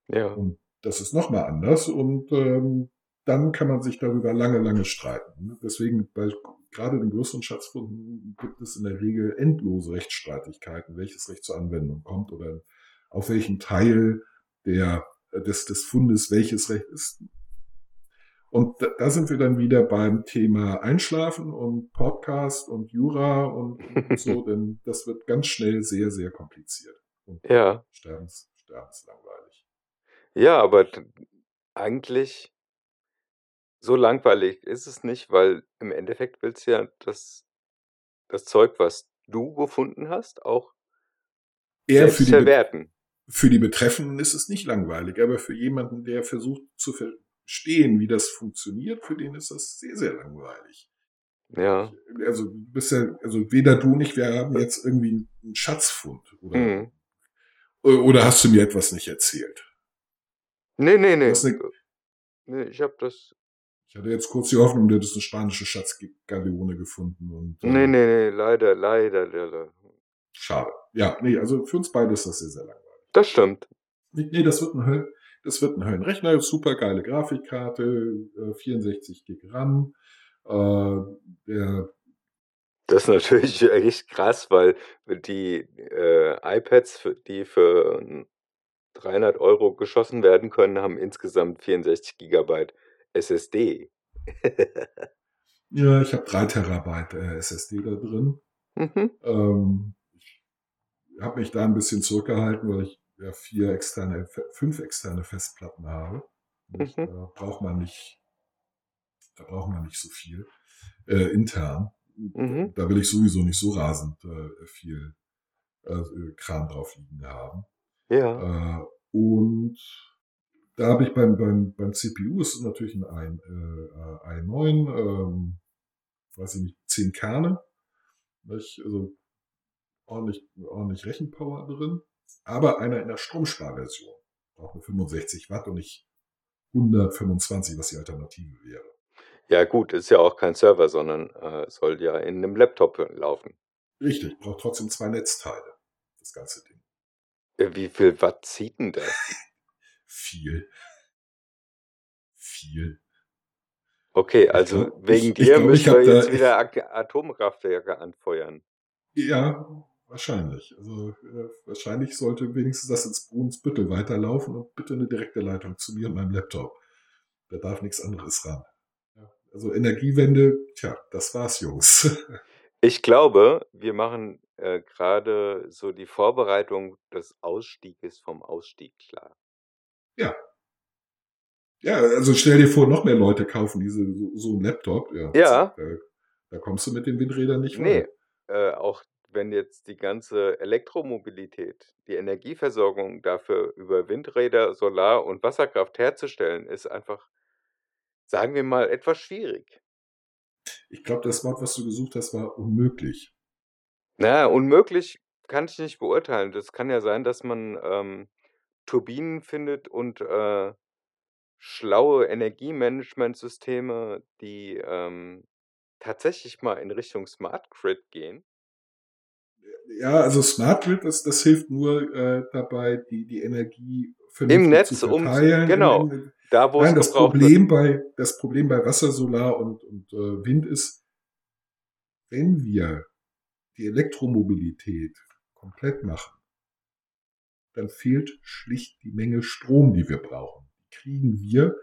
Ja. Und das ist nochmal anders und ähm, dann kann man sich darüber lange, lange streiten. Deswegen bei gerade den größeren Schatzfunden gibt es in der Regel endlose Rechtsstreitigkeiten, welches Recht zur Anwendung kommt oder auf welchen Teil der des, des Fundes, welches Recht ist. Und da, da sind wir dann wieder beim Thema Einschlafen und Podcast und Jura und, und so, denn das wird ganz schnell sehr, sehr kompliziert. Und ja. Sterbens, sterbenslangweilig. Ja, aber eigentlich so langweilig ist es nicht, weil im Endeffekt willst du ja das, das Zeug, was du gefunden hast, auch eher selbst verwerten für die Betreffenden ist es nicht langweilig, aber für jemanden, der versucht zu verstehen, wie das funktioniert, für den ist das sehr, sehr langweilig. Ja. Also, du bist ja, also weder du nicht, wir haben jetzt irgendwie einen Schatzfund, oder? Mhm. Oder hast du mir etwas nicht erzählt? Nee, nee, nee. Eine, nee, ich habe das. Ich hatte jetzt kurz die Hoffnung, du hättest eine spanische Schatzgaleone gefunden. Und, nee, äh, nee, nee, leider, leider, leider. Schade. Ja, nee, also für uns beide ist das sehr, sehr langweilig. Das stimmt. Nee, das wird ein Höllen, das wird ein Höllenrechner, super geile Grafikkarte, 64 äh, Gig RAM. Äh, der das ist natürlich echt krass, weil die äh, iPads, die für 300 Euro geschossen werden können, haben insgesamt 64 Gigabyte SSD. ja, ich habe 3 Terabyte äh, SSD da drin. Mhm. Ähm, ich habe mich da ein bisschen zurückgehalten, weil ich ja, vier externe, fünf externe Festplatten habe. Mhm. Da braucht man nicht, da braucht man nicht so viel äh, intern. Mhm. Da will ich sowieso nicht so rasend äh, viel äh, Kram drauf liegen haben. Ja. Äh, und da habe ich beim, beim, beim CPU ist natürlich ein, äh, i9, ähm, weiß ich nicht, zehn Kerne. Nicht? Also ordentlich, ordentlich Rechenpower drin aber einer in der Stromsparversion. Braucht nur 65 Watt und nicht 125, was die Alternative wäre. Ja gut, ist ja auch kein Server, sondern äh, soll ja in einem Laptop laufen. Richtig, braucht trotzdem zwei Netzteile, das ganze Ding. Wie viel Watt zieht denn das? Viel. Viel. Okay, also glaub, wegen ich, dir ich glaub, müssen wir jetzt wieder Atomkraftwerke anfeuern. Ja, Wahrscheinlich. Also äh, wahrscheinlich sollte wenigstens das ins Brunsbüttel weiterlaufen und bitte eine direkte Leitung zu mir und meinem Laptop. Da darf nichts anderes ran. Ja, also Energiewende, tja, das war's, Jungs. ich glaube, wir machen äh, gerade so die Vorbereitung des Ausstieges vom Ausstieg klar. Ja. Ja, also stell dir vor, noch mehr Leute kaufen diese so, so einen Laptop. Ja. ja. Da, da, kommst du mit den Windrädern nicht weiter. Nee, äh, auch wenn jetzt die ganze Elektromobilität, die Energieversorgung dafür über Windräder, Solar und Wasserkraft herzustellen, ist einfach, sagen wir mal, etwas schwierig. Ich glaube, das Wort, was du gesucht hast, war unmöglich. Na, unmöglich kann ich nicht beurteilen. Das kann ja sein, dass man, ähm, Turbinen findet und, äh, schlaue Energiemanagementsysteme, die, ähm, tatsächlich mal in Richtung Smart Grid gehen. Ja, also Smart Grid, das, das hilft nur äh, dabei, die, die Energie Im vernünftig Netz zu um verteilen. genau, da wo es Nein, das gebraucht wird. Problem bei, das Problem bei Wasser, Solar und, und äh, Wind ist, wenn wir die Elektromobilität komplett machen, dann fehlt schlicht die Menge Strom, die wir brauchen. Die kriegen wir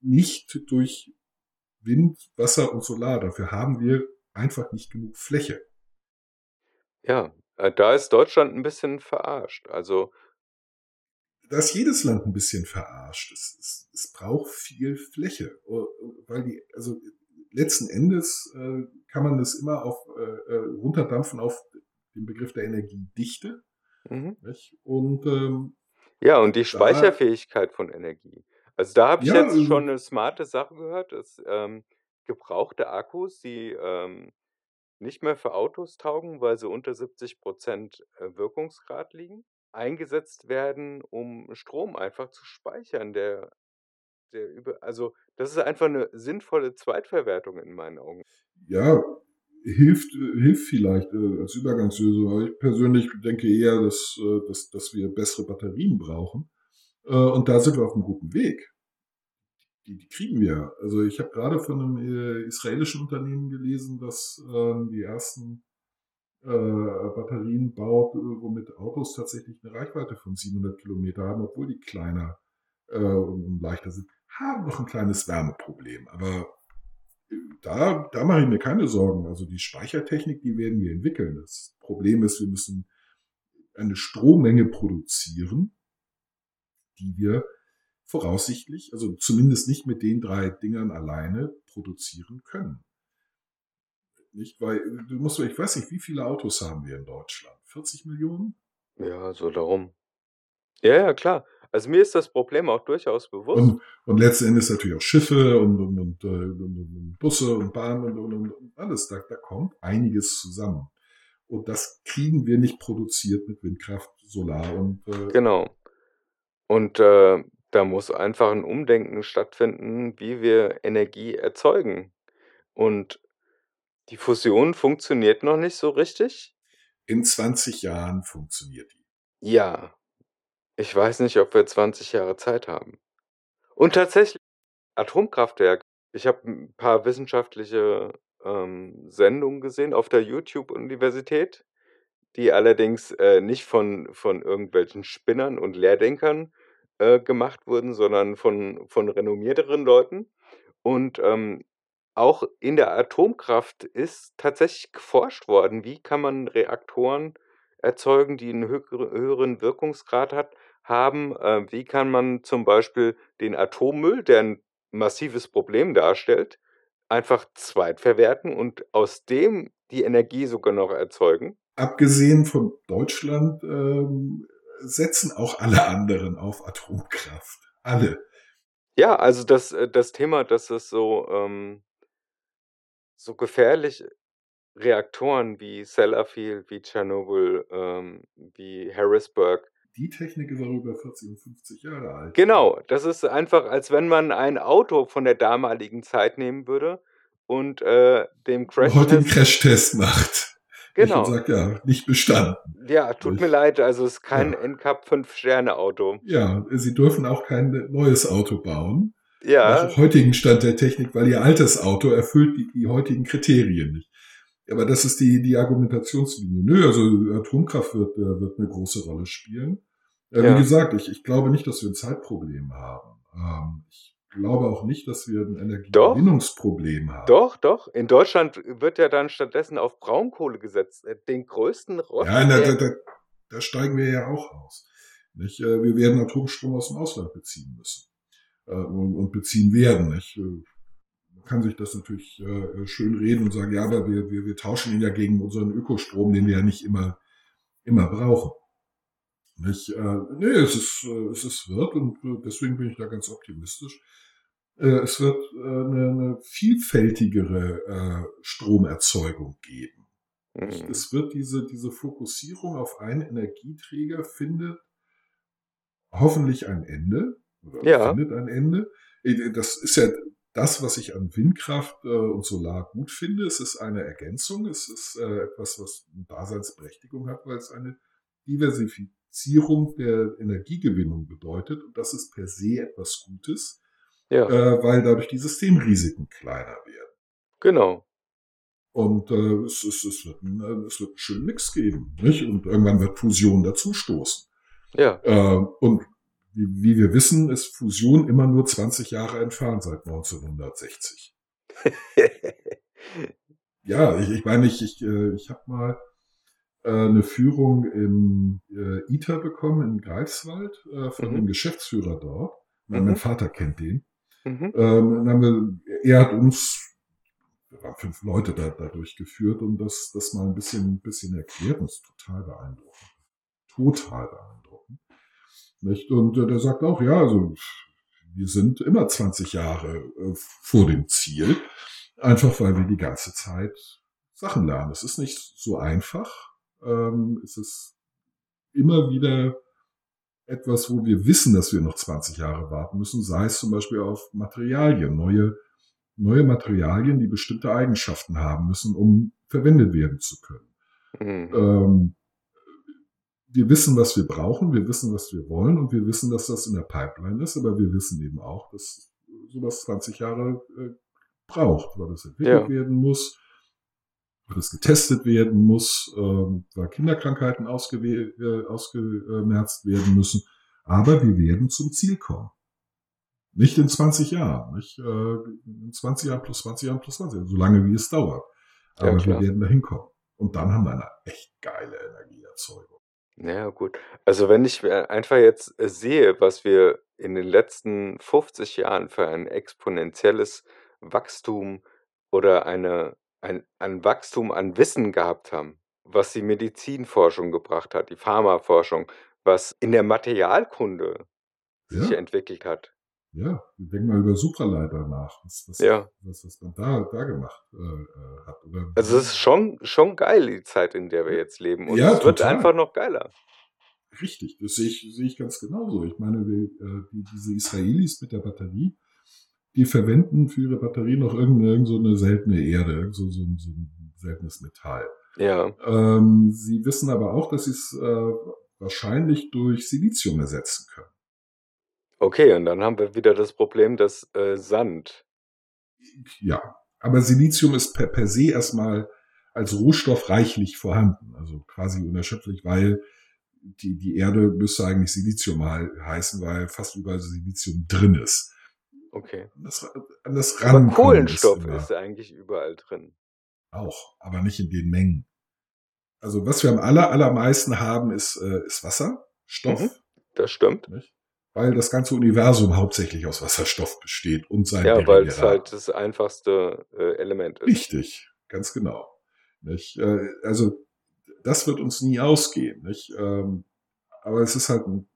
nicht durch Wind, Wasser und Solar. Dafür haben wir einfach nicht genug Fläche. Ja, äh, da ist Deutschland ein bisschen verarscht. Also, Da ist jedes Land ein bisschen verarscht. Es, es, es braucht viel Fläche, äh, weil die, also letzten Endes äh, kann man das immer auf äh, äh, runterdampfen auf den Begriff der Energiedichte. mhm. Nicht? Und ähm, Ja, und die Speicherfähigkeit von Energie. Also, da habe ich ja, jetzt also, schon 'ne smarte Sache gehört, dass, ähm, gebrauchte Akkus, die, ähm, nicht mehr für Autos taugen, weil sie unter 70% äh, Wirkungsgrad liegen, eingesetzt werden, um Strom einfach zu speichern, der der über also, das ist einfach 'ne sinnvolle Zweitverwertung in meinen Augen. ja, hilft, äh, hilft vielleicht äh, als Übergangslösung. Aber ich persönlich denke eher, dass, dass, dass wir bessere Batterien brauchen. Und da sind wir auf einem guten Weg. Die, die kriegen wir. Also ich habe gerade von einem äh, israelischen Unternehmen gelesen, das ähm, die ersten äh, Batterien baut, äh, womit Autos tatsächlich eine Reichweite von 700 Kilometer haben, obwohl die kleiner äh, und leichter sind, haben noch ein kleines Wärmeproblem. Aber äh, da, da mache ich mir keine Sorgen. Also die Speichertechnik, die werden wir entwickeln. Das Problem ist, wir müssen eine Strommenge produzieren, die wir voraussichtlich, also zumindest nicht mit den drei Dingern alleine produzieren können. Nicht, weil du musst, ich weiß nicht, wie viele Autos haben wir in Deutschland? 40 Millionen? Ja, so darum. Ja, ja, klar. Also, mir ist das Problem auch durchaus bewusst. Und, und letzten Endes natürlich auch Schiffe und, und, und, äh, Busse und Bahnen und alles. Da, da kommt einiges zusammen. Und das kriegen wir nicht produziert mit Windkraft, Solar und äh, Genau. Und, äh, da muss einfach ein Umdenken stattfinden, wie wir Energie erzeugen. Und die Fusion funktioniert noch nicht so richtig? in 20 Jahren funktioniert die. Ja. Ich weiß nicht, ob wir 20 Jahre Zeit haben. Und tatsächlich Atomkraftwerk. Ich habe ein paar wissenschaftliche, ähm, Sendungen gesehen auf der YouTube-Universität, die allerdings, äh, nicht von von irgendwelchen Spinnern und Lehrdenkern, äh, gemacht wurden, sondern von von renommierteren Leuten. Und, ähm, auch in der Atomkraft ist tatsächlich geforscht worden, wie kann man Reaktoren erzeugen, die 'n höhere höheren Wirkungsgrad hat haben. Äh, wie kann man zum Beispiel den Atommüll, der 'n massives Problem darstellt, einfach zweitverwerten und aus dem die Energie sogar noch erzeugen? Abgesehen von Deutschland ähm, setzen auch alle anderen auf Atomkraft. Alle. Ja, also das äh, das Thema, dass es so, ähm so gefährlich Reaktoren wie Sellafield, wie Tschernobyl, ähm, wie Harrisburg Die Technik ist auch über 40 und 50 Jahre alt. Genau, das ist einfach, als wenn man ein Auto von der damaligen Zeit nehmen würde und, äh, dem Crashtest Crashtest macht. Genau. sagt, ja, nicht bestanden. Ja, tut mir leid, also es ist kein Ja. NCAP 5-Sterne-Auto. ja, sie dürfen auch kein neues Auto bauen. Nach Ja. heutigen Stand der Technik, weil ihr altes Auto erfüllt die, die heutigen Kriterien nicht. Aber das ist die, die Argumentationslinie. Nö, also Atomkraft wird, äh, wird eine große Rolle spielen. Äh, Ja. Wie gesagt, ich, ich glaube nicht, dass wir ein Zeitproblem haben. Ähm, ich glaube auch nicht, dass wir ein. Energiegewinnungsproblem haben. Doch, doch. In Deutschland wird ja dann stattdessen auf Braunkohle gesetzt, äh, den größten Ja, da, da, da, da steigen wir ja auch aus. Nicht? Äh, Wir werden Atomstrom aus dem Ausland beziehen müssen. Äh, Und, und beziehen werden. Nicht? Man kann sich das natürlich schön reden und sagen, ja, aber wir, wir, wir tauschen ihn ja gegen unseren Ökostrom, den wir ja nicht immer, immer brauchen. Nicht? Äh, nee, es ist, äh, es ist wird und äh, deswegen bin ich da ganz optimistisch. Äh, es wird äh, eine, eine vielfältigere äh, Stromerzeugung geben. Mhm. Es wird diese, diese Fokussierung auf einen Energieträger findet hoffentlich ein Ende oder Ja. findet ein Ende. Äh, Das ist ja das, was ich an Windkraft äh, und Solar gut finde. Es ist eine Ergänzung, es ist äh, etwas, was eine Daseinsberechtigung hat, weil es eine Diversifizierung der Energiegewinnung bedeutet und das ist per se etwas Gutes, Ja, äh, weil dadurch die Systemrisiken kleiner werden. genau. Und äh, es, es, es, wird ein, äh, es wird einen schönen Mix geben. Nicht? Und irgendwann wird Fusion dazustoßen. Ja, Äh, und wie, wie wir wissen, ist Fusion immer nur 20 Jahre entfernt seit 1960. Ja, ich, ich meine, ich, ich, äh, ich habe mal eine Führung im äh, ITER bekommen in Greifswald äh, von Mhm. dem Geschäftsführer dort. Mein, Mhm. mein Vater kennt den. mhm. Ähm, haben wir, er hat uns, wir waren fünf Leute da, da durchgeführt und das, das mal ein bisschen, ein bisschen erklärt. Das ist total beeindruckend. Total beeindruckend. Nicht? Und äh, der sagt auch, ja, also wir sind immer 20 Jahre äh, vor dem Ziel, einfach weil wir die ganze Zeit Sachen lernen. Es ist nicht so einfach. Ähm, es ist immer wieder etwas, wo wir wissen, dass wir noch 20 Jahre warten müssen, sei es zum Beispiel auf Materialien, neue, neue Materialien, die bestimmte Eigenschaften haben müssen, um verwendet werden zu können. Mhm. Ähm, wir wissen, was wir brauchen, wir wissen, was wir wollen und wir wissen, dass das in der Pipeline ist, aber wir wissen eben auch, dass sowas 20 Jahre äh, braucht, weil es entwickelt Ja. werden muss, es getestet werden muss, ähm, weil Kinderkrankheiten äh, ausgemerzt werden müssen. Aber wir werden zum Ziel kommen. Nicht in 20 Jahren, nicht äh, in 20 Jahren plus 20 Jahren plus 20, so lange wie es dauert. Ja, Aber wir klar. werden dahin kommen. Und dann haben wir eine echt geile Energieerzeugung. Ja, gut. Also wenn ich einfach jetzt äh, sehe, was wir in den letzten 50 Jahren für ein exponentielles Wachstum oder eine, ein, ein Wachstum an Wissen gehabt haben, was die Medizinforschung gebracht hat, die Pharmaforschung, was in der Materialkunde sich Ja, entwickelt hat. ja. Denk mal über Supraleiter nach, was, was, Ja, was, was man da, da gemacht äh, äh, hat. Oder also es ist schon, schon geil, die Zeit, in der wir jetzt leben. Und ja, es wird total. einfach noch geiler. Richtig, das sehe ich, sehe ich ganz genauso. Ich meine, wir, äh, die, diese Israelis mit der Batterie, die verwenden für ihre Batterie noch irgendeine, irgend so eine seltene Erde, so, so, ein- so ein seltenes Metall. Ja, Ähm, sie wissen aber auch, dass sie es äh, wahrscheinlich durch Silizium ersetzen können. okay, und dann haben wir wieder das Problem, dass äh, Sand. Ja, aber Silizium ist per, per se erstmal als Rohstoff reichlich vorhanden, also quasi unerschöpflich, weil die, die Erde müsste eigentlich Silizium he- heißen, weil fast überall Silizium drin ist. Okay. Das, an das Aber Kohlenstoff ist, eigentlich überall drin. auch, aber nicht in den Mengen. Also was wir am aller, allermeisten haben, ist, äh, ist Wasser, Stoff, Mhm. Das stimmt. nicht? weil das ganze Universum hauptsächlich aus Wasserstoff besteht und sein Ja, weil es halt das einfachste äh, Element ist. Richtig, ganz genau. Nicht? Äh, Also das wird uns nie ausgehen. Nicht? Ähm, Aber es ist halt ein,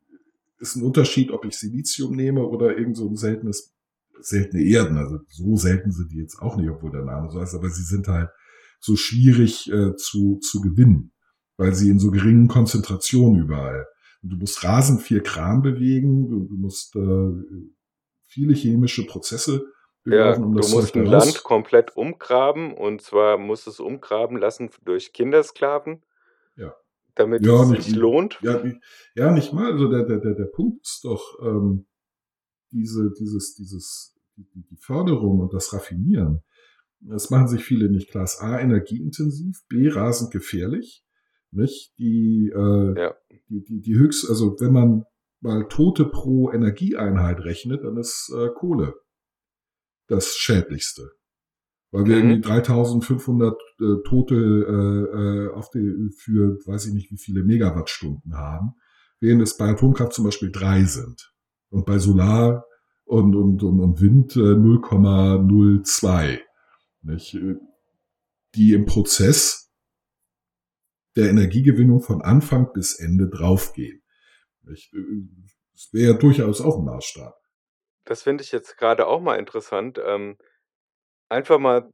ist ein Unterschied, ob ich Silizium nehme oder irgend so ein seltenes, seltene Erden. Also so selten sind die jetzt auch nicht, obwohl der Name so heißt, aber sie sind halt so schwierig äh, zu, zu gewinnen, weil sie in so geringen Konzentrationen überall. Und du musst rasend viel Kram bewegen, du, du musst äh, viele chemische Prozesse Ja, durchlaufen, um du musst ein Land komplett umgraben und zwar musst es umgraben lassen durch Kindersklaven, Ja. damit Ja, es nicht- sich lohnt. Ja, ja, nicht mal. Also der, der, der, der Punkt ist doch ähm, diese, dieses, dieses, die, Förderung und das Raffinieren. Das machen sich viele nicht klar. Ist A, energieintensiv, B, rasend gefährlich. Nicht? Die, äh, Ja. die, die, die höchst, also wenn man mal Tote pro Energieeinheit rechnet, dann ist äh, Kohle das Schädlichste. Weil wir Mhm. irgendwie 3500 äh, Tote äh, äh, auf die, für weiß ich nicht wie viele Megawattstunden haben, während es bei Atomkraft zum Beispiel drei sind. Und bei Solar und, und, und, und Wind äh, 0,02. Nicht? Äh, Die im Prozess der Energiegewinnung von Anfang bis Ende draufgehen. Nicht? Äh, Das wäre ja durchaus auch ein Maßstab. Das finde ich jetzt gerade auch mal interessant. Ähm, einfach mal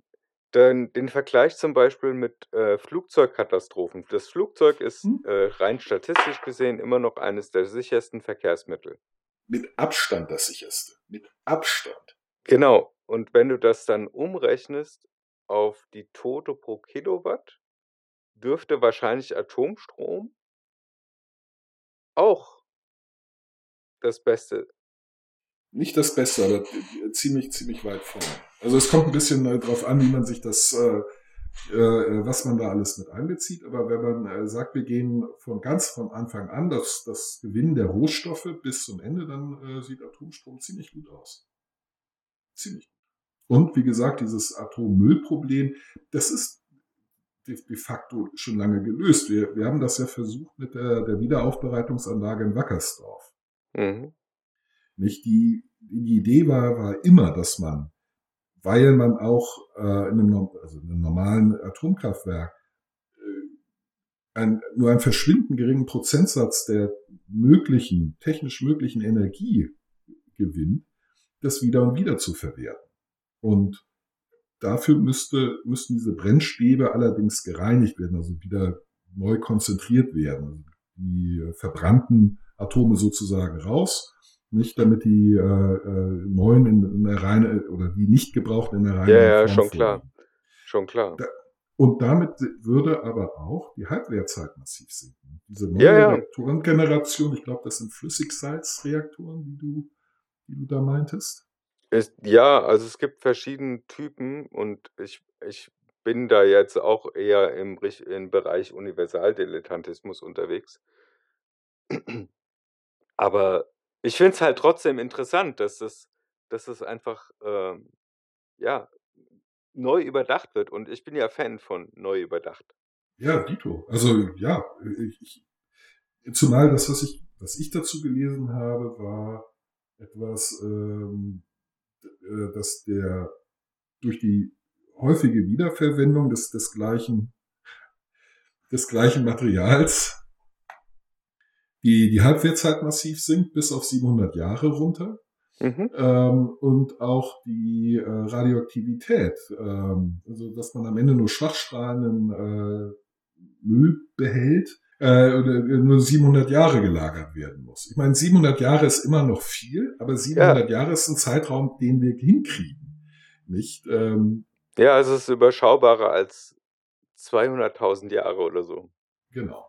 den, den Vergleich zum Beispiel mit äh, Flugzeugkatastrophen. Das Flugzeug ist Hm? äh, rein statistisch gesehen immer noch eines der sichersten Verkehrsmittel. Mit Abstand das sicherste. Mit Abstand. Genau. Und wenn du das dann umrechnest auf die Tote pro Kilowatt, dürfte wahrscheinlich Atomstrom auch das Beste. Nicht das Beste, aber ziemlich, ziemlich weit vorne. Also es kommt ein bisschen äh, drauf an, wie man sich das, äh, äh, was man da alles mit einbezieht. Aber wenn man äh, sagt, wir gehen von ganz von Anfang an, das, das Gewinnen der Rohstoffe bis zum Ende, dann äh, sieht Atomstrom ziemlich gut aus. Ziemlich gut. Und wie gesagt, dieses Atommüllproblem, das ist de, de facto schon lange gelöst. Wir, wir haben das ja versucht mit der, der Wiederaufbereitungsanlage in Wackersdorf. Mhm. Nicht die, die Idee war, war immer, dass man, weil man auch äh, in, einem, also in einem normalen Atomkraftwerk äh, ein, nur einen verschwindend geringen Prozentsatz der möglichen, technisch möglichen Energie gewinnt, das wieder und wieder zu verwerten. Und dafür müsste, müssten diese Brennstäbe allerdings gereinigt werden, also wieder neu konzentriert werden. Also die äh, verbrannten Atome sozusagen raus, nicht damit die äh, äh, neuen in, in der reine oder die nicht gebrauchten in der reinen Ja, ja, schon klar. Schon klar. Da- Und damit würde aber auch die Halbwertzeit massiv sinken. Diese neue Ja, ja. Reaktorengeneration, ich glaube, das sind Flüssigsalzreaktoren, die du, die du da meintest. Ist, ja, also es gibt verschiedene Typen und ich, ich bin da jetzt auch eher im, im Bereich Universaldilettantismus unterwegs. Aber ich finde es halt trotzdem interessant, dass es, dass es einfach ähm, ja, neu überdacht wird. Und ich bin ja Fan von neu überdacht. Ja, Dito. Also ja, ich, zumal das, was ich, was ich dazu gelesen habe, war etwas, ähm, äh, dass der durch die häufige Wiederverwendung des, des gleichen, des gleichen Materials die, die Halbwertszeit massiv sinkt, bis auf 700 Jahre runter. Mhm. Ähm, und auch die äh, Radioaktivität, ähm, also dass man am Ende nur schwachstrahlenden äh, Müll behält, äh, oder nur 700 Jahre gelagert werden muss. Ich meine, 700 Jahre ist immer noch viel, aber 700 Jahre ist ein Zeitraum, den wir hinkriegen. Nicht? Ähm, Ja, es ist überschaubarer als 200.000 Jahre oder so. Genau.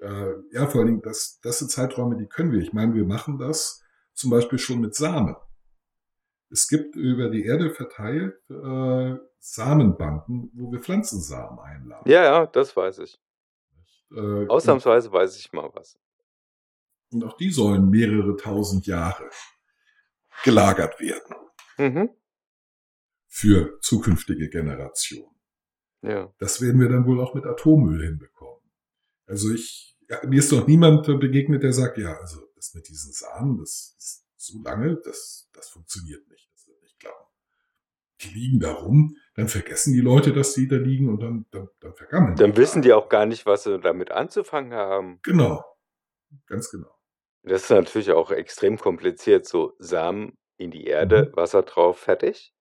Äh, ja, vor allen Dingen, das, das sind Zeiträume, die können wir. Ich meine, wir machen das zum Beispiel schon mit Samen. Es gibt über die Erde verteilt äh, Samenbanken, wo wir Pflanzensamen einladen. Ja, ja, das weiß ich. Äh, Ausnahmsweise weiß ich mal was. Und auch die sollen mehrere tausend Jahre gelagert werden Mhm. für zukünftige Generationen. Ja. Das werden wir dann wohl auch mit Atommüll hinbekommen. Also ich, ja, mir ist noch niemand begegnet, der sagt, ja, also das mit diesen Samen, das ist so lange, das, das funktioniert nicht, das wird nicht klappen. Die liegen da rum, dann vergessen die Leute, dass die da liegen und dann, dann, dann vergammeln Dann wissen die auch gar nicht, was sie damit anzufangen haben. Genau, ganz genau. Das ist natürlich auch extrem kompliziert. So Samen in die Erde, Mhm. Wasser drauf, fertig.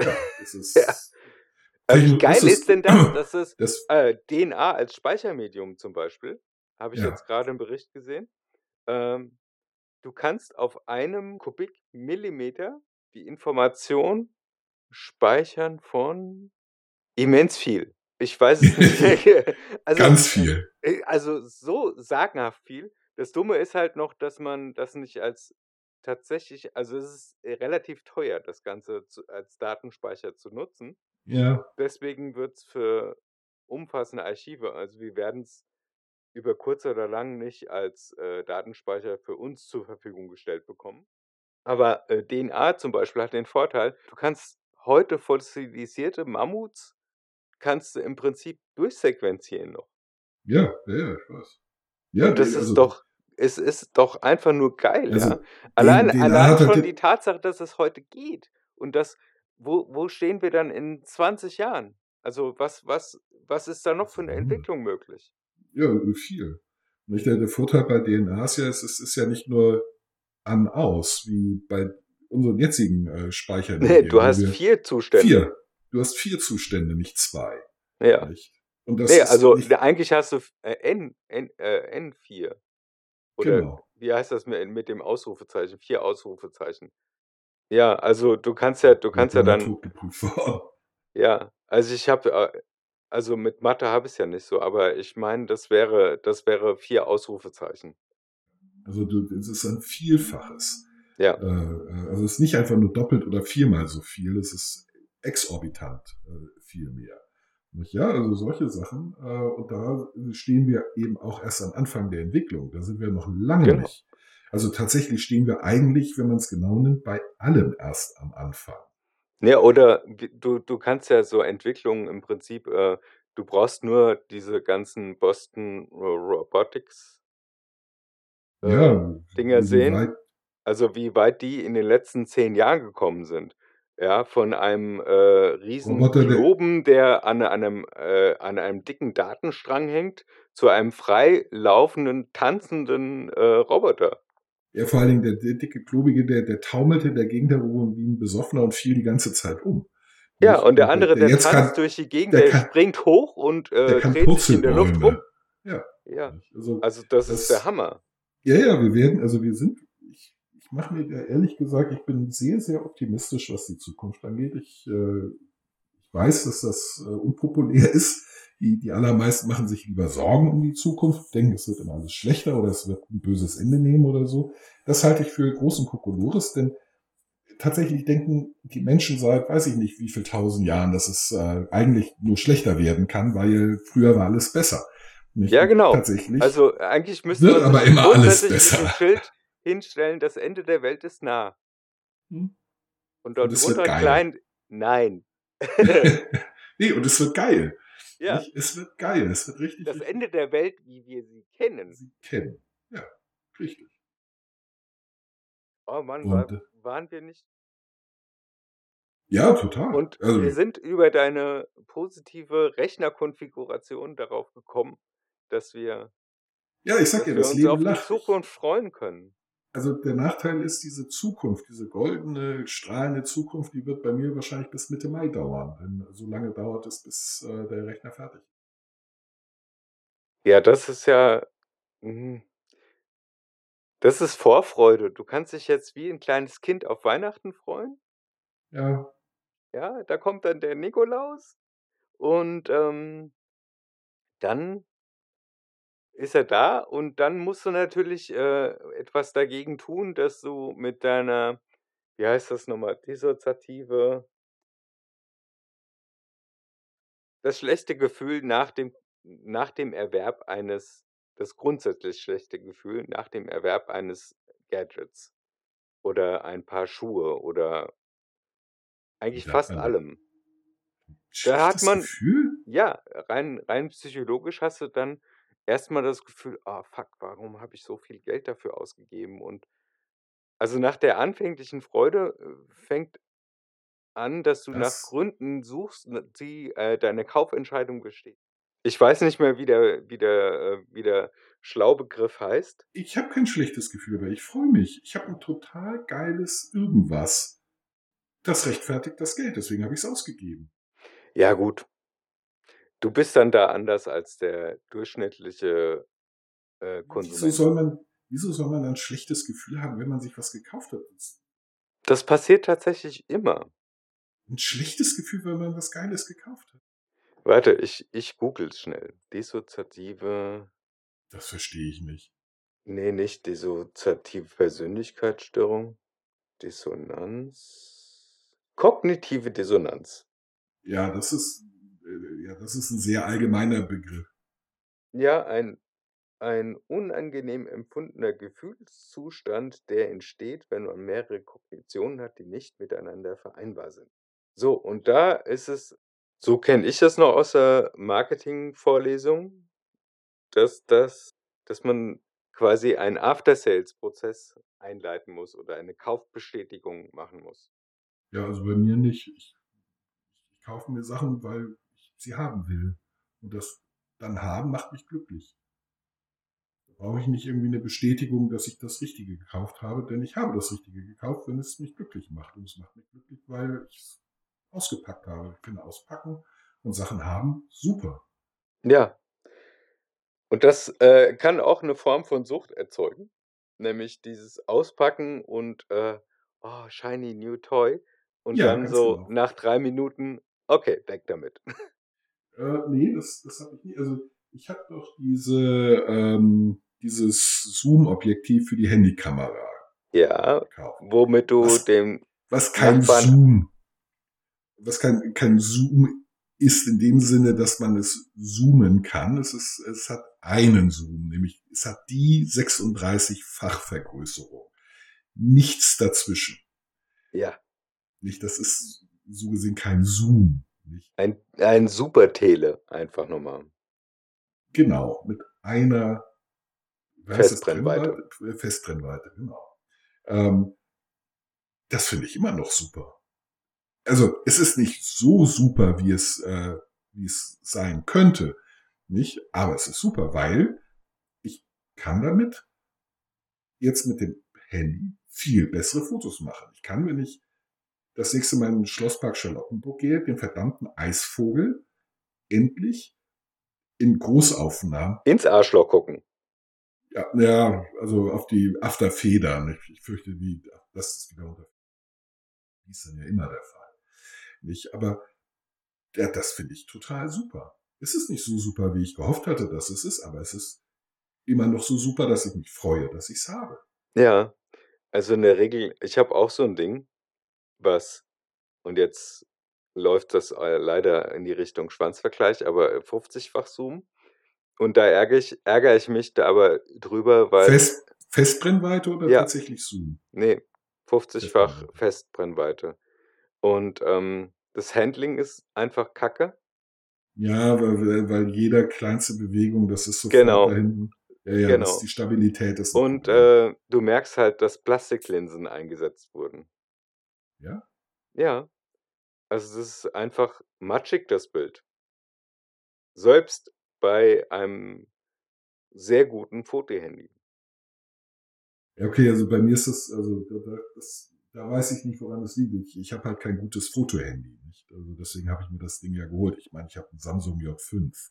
Ja, das ist, Aber wie geil das ist, denn das? Das ist das, äh, DNA als Speichermedium zum Beispiel. Habe ich Ja. jetzt gerade im Bericht gesehen. Ähm, du kannst auf einem Kubikmillimeter die Information speichern von immens viel. Ich weiß es nicht. also, ganz viel. äh, Also so sagenhaft viel. Das Dumme ist halt noch, dass man das nicht als tatsächlich, also es ist äh, relativ teuer, das Ganze zu, als Datenspeicher zu nutzen. Ja, Deswegen wird es für umfassende Archive, also wir werden es über kurz oder lang nicht als äh, Datenspeicher für uns zur Verfügung gestellt bekommen. Aber äh, DNA zum Beispiel hat den Vorteil, du kannst heute fossilisierte Mammuts kannst du im Prinzip durchsequenzieren noch. ja, ja, ja, ich weiß. Ja, Und das die- ist also- doch, es ist doch einfach nur geil, Also, ja. Allein, allein schon die- Tatsache, dass es heute geht. Und das, wo, wo stehen wir dann in 20 Jahren? Also was, was, was ist da noch für eine Mhm. Entwicklung möglich? Ja, viel. Nicht der, der Vorteil bei DNA ist ja, es ist, ist ja nicht nur an-aus, wie bei unseren jetzigen äh, Speichern. Nee, du hast vier Zustände. Vier, du hast vier Zustände, nicht zwei. Ja. Nicht? Und das Nee, ist also eigentlich hast du äh, N, N, äh, N4. Oder genau. wie heißt das mit, mit dem Ausrufezeichen? Vier Ausrufezeichen. Ja, also du kannst ja, du kannst ja dann, ja, also ich habe, äh, also mit Mathe habe ich es ja nicht so, aber ich meine, das wäre, das wäre vier Ausrufezeichen. Also du, es ist ein Vielfaches. Ja, Äh, äh, also es ist nicht einfach nur doppelt oder viermal so viel, es ist exorbitant viel mehr. Ja, also solche Sachen. Und da stehen wir eben auch erst am Anfang der Entwicklung. Da sind wir noch lange genau. nicht. Also tatsächlich stehen wir eigentlich, wenn man es genau nimmt, bei allem erst am Anfang. Ja, oder du, du kannst ja so Entwicklungen im Prinzip, äh, du brauchst nur diese ganzen Boston Ro- Robotics äh, Ja, Dinger sehen. weit, Also wie weit die in den letzten zehn Jahren gekommen sind. Ja, von einem äh, riesen Roboter, Globen, der an einem, äh, an einem dicken Datenstrang hängt, zu einem frei laufenden, tanzenden äh, Roboter. Ja vor allen Dingen der, der dicke Klobige, der, der taumelte in der Gegend herum wie ein Besoffener und fiel die ganze Zeit um. Ja, und der andere, der der jetzt tanzt kann, durch die Gegend, der der kann, springt hoch und äh, kann dreht sich in der Luft rum. Ja, Ja, also also das ist der das, Hammer. ja, ja, wir werden, also wir sind, ich, ich mache mir ehrlich gesagt, ich bin sehr, sehr optimistisch, was die Zukunft angeht. Ich, äh, ich weiß, dass das äh, unpopulär ist. Die, die allermeisten machen sich lieber Sorgen um die Zukunft, denken, es wird immer alles schlechter oder es wird ein böses Ende nehmen oder so. Das halte ich für großen Kokolores, denn tatsächlich denken die Menschen seit, weiß ich nicht, wie viel tausend Jahren, dass es äh, eigentlich nur schlechter werden kann, weil früher war alles besser. Nicht? Ja, genau. tatsächlich Also eigentlich müsste wird man aber immer alles besser. Schild hinstellen, das Ende der Welt ist nah. Hm? Und dort drunter klein, nein. nee, und es wird geil. Ja, Nicht? Es wird geil. Es wird richtig, das richtig Ende der Welt, wie wir sie kennen. sie kennen. Ja, richtig. Oh Mann, war, Und äh, waren wir nicht? ja, total. Und wir Also, sind über deine positive Rechnerkonfiguration darauf gekommen, dass wir, ja, ich sag dass ja, wir das uns Leben auf die lacht. Ich, Zukunft freuen können. Also der Nachteil ist diese Zukunft, diese goldene, strahlende Zukunft, die wird bei mir wahrscheinlich bis Mitte Mai dauern. Denn so lange dauert es, bis äh, der Rechner fertig ist. Ja, das ist ja, mhm, das ist Vorfreude. Du kannst dich jetzt wie ein kleines Kind auf Weihnachten freuen. Ja, Ja, da kommt dann der Nikolaus und ähm, dann ist er da und dann musst du natürlich äh, etwas dagegen tun, dass du mit deiner, wie heißt das nochmal, dissoziative, das schlechte Gefühl nach dem, nach dem Erwerb eines, das grundsätzlich schlechte Gefühl nach dem Erwerb eines Gadgets oder ein paar Schuhe oder eigentlich fast allem. Da hat man, Gefühl? ja, rein, rein psychologisch hast du dann erstmal das Gefühl, ah, fuck, warum habe ich so viel Geld dafür ausgegeben? Und also nach der anfänglichen Freude äh, fängt an, dass du nach Das, Gründen suchst, ne, die äh, deine Kaufentscheidung besteht. Ich weiß nicht mehr, wie der, wie der, äh, wie der Schlaubegriff heißt. ich habe kein schlechtes Gefühl, aber ich freue mich. Ich habe ein total geiles Irgendwas. Das rechtfertigt das Geld, deswegen habe ich es ausgegeben. Ja, gut. Du bist dann da anders als der durchschnittliche äh, Wieso Konsument. soll man, wieso soll man ein schlechtes Gefühl haben, wenn man sich was gekauft hat? Das- passiert tatsächlich immer. Ein schlechtes Gefühl, wenn man was Geiles gekauft hat. Warte, ich, ich google schnell. Dissoziative, Das verstehe ich nicht. nee, nicht dissoziative Persönlichkeitsstörung. Dissonanz. Kognitive Dissonanz. Ja, das ist, ja, das ist ein sehr allgemeiner Begriff. Ja, ein, ein unangenehm empfundener Gefühlszustand, der entsteht, wenn man mehrere Kognitionen hat, die nicht miteinander vereinbar sind. So, und da ist es, so kenne ich das noch aus der Marketing-Vorlesung, dass, das, dass man quasi einen After-Sales-Prozess einleiten muss oder eine Kaufbestätigung machen muss. Ja, also bei mir nicht. Ich, ich kaufe mir Sachen, weil sie haben will. Und das dann haben macht mich glücklich. Da brauche ich nicht irgendwie eine Bestätigung, dass ich das Richtige gekauft habe, denn ich habe das Richtige gekauft, wenn es mich glücklich macht. Und es macht mich glücklich, weil ich es ausgepackt habe. Ich finde auspacken und Sachen haben super. Ja. Und das äh, kann auch eine Form von Sucht erzeugen, nämlich dieses Auspacken und äh, oh, shiny new toy und Ja, dann so genau. nach drei Minuten, okay, weg damit. Äh, nee, das, das habe ich nie. Also ich habe doch diese, ähm, dieses Zoom-Objektiv für die Handykamera Ja, gekauft. womit du Was, dem was kein Nachbarn, Zoom, was kein, kein Zoom ist in dem Sinne, dass man es zoomen kann. Es ist, es hat einen Zoom, nämlich es hat die 36-fach-Vergrößerung. Nichts dazwischen. ja, Nicht, das ist so gesehen kein Zoom. Nicht? ein, ein Super-Tele, einfach nochmal. Genau, mit einer, Festbrennweite. Brennweite? Festbrennweite, genau. Ähm, das finde ich immer noch super. Also es ist nicht so super, wie es, äh, wie es sein könnte, nicht? Aber es ist super, weil ich kann damit jetzt mit dem Handy viel bessere Fotos machen. Ich kann, wenn ich das nächste Mal in den Schlosspark Charlottenburg gehe, den verdammten Eisvogel endlich in Großaufnahmen Ins Arschloch gucken. ja, ja, also auf die Afterfedern. Ich, ich fürchte, die, das ist wieder unter. Die ist dann ja immer der Fall. Nicht? Aber ja, das finde ich total super. Es ist nicht so super, wie ich gehofft hatte, dass es ist, aber es ist immer noch so super, dass ich mich freue, dass ich es habe. Ja, also in der Regel, ich habe auch so ein Ding, was, und jetzt läuft das äh, leider in die Richtung Schwanzvergleich, aber 50-fach Zoom. Und da ärgere ich, ärgere ich mich da aber drüber, weil, Fest, Festbrennweite oder ja, tatsächlich Zoom? nee, 50-fach Festbrennweite. Und ähm, das Handling ist einfach kacke. Ja, weil, weil jeder kleinste Bewegung, das ist da Genau, hinten. Ja, ja, das, genau. die Stabilität ist Und äh, du merkst halt, dass Plastiklinsen eingesetzt wurden. Ja? Ja, also das ist einfach matschig, das Bild. Selbst bei einem sehr guten Fotohandy. Ja, okay, also bei mir ist das, also da, da, das, da weiß ich nicht, woran das liegt. Ich, ich habe halt kein gutes Fotohandy. Nicht? Also deswegen habe ich mir das Ding ja geholt. Ich meine, ich habe ein Samsung J5.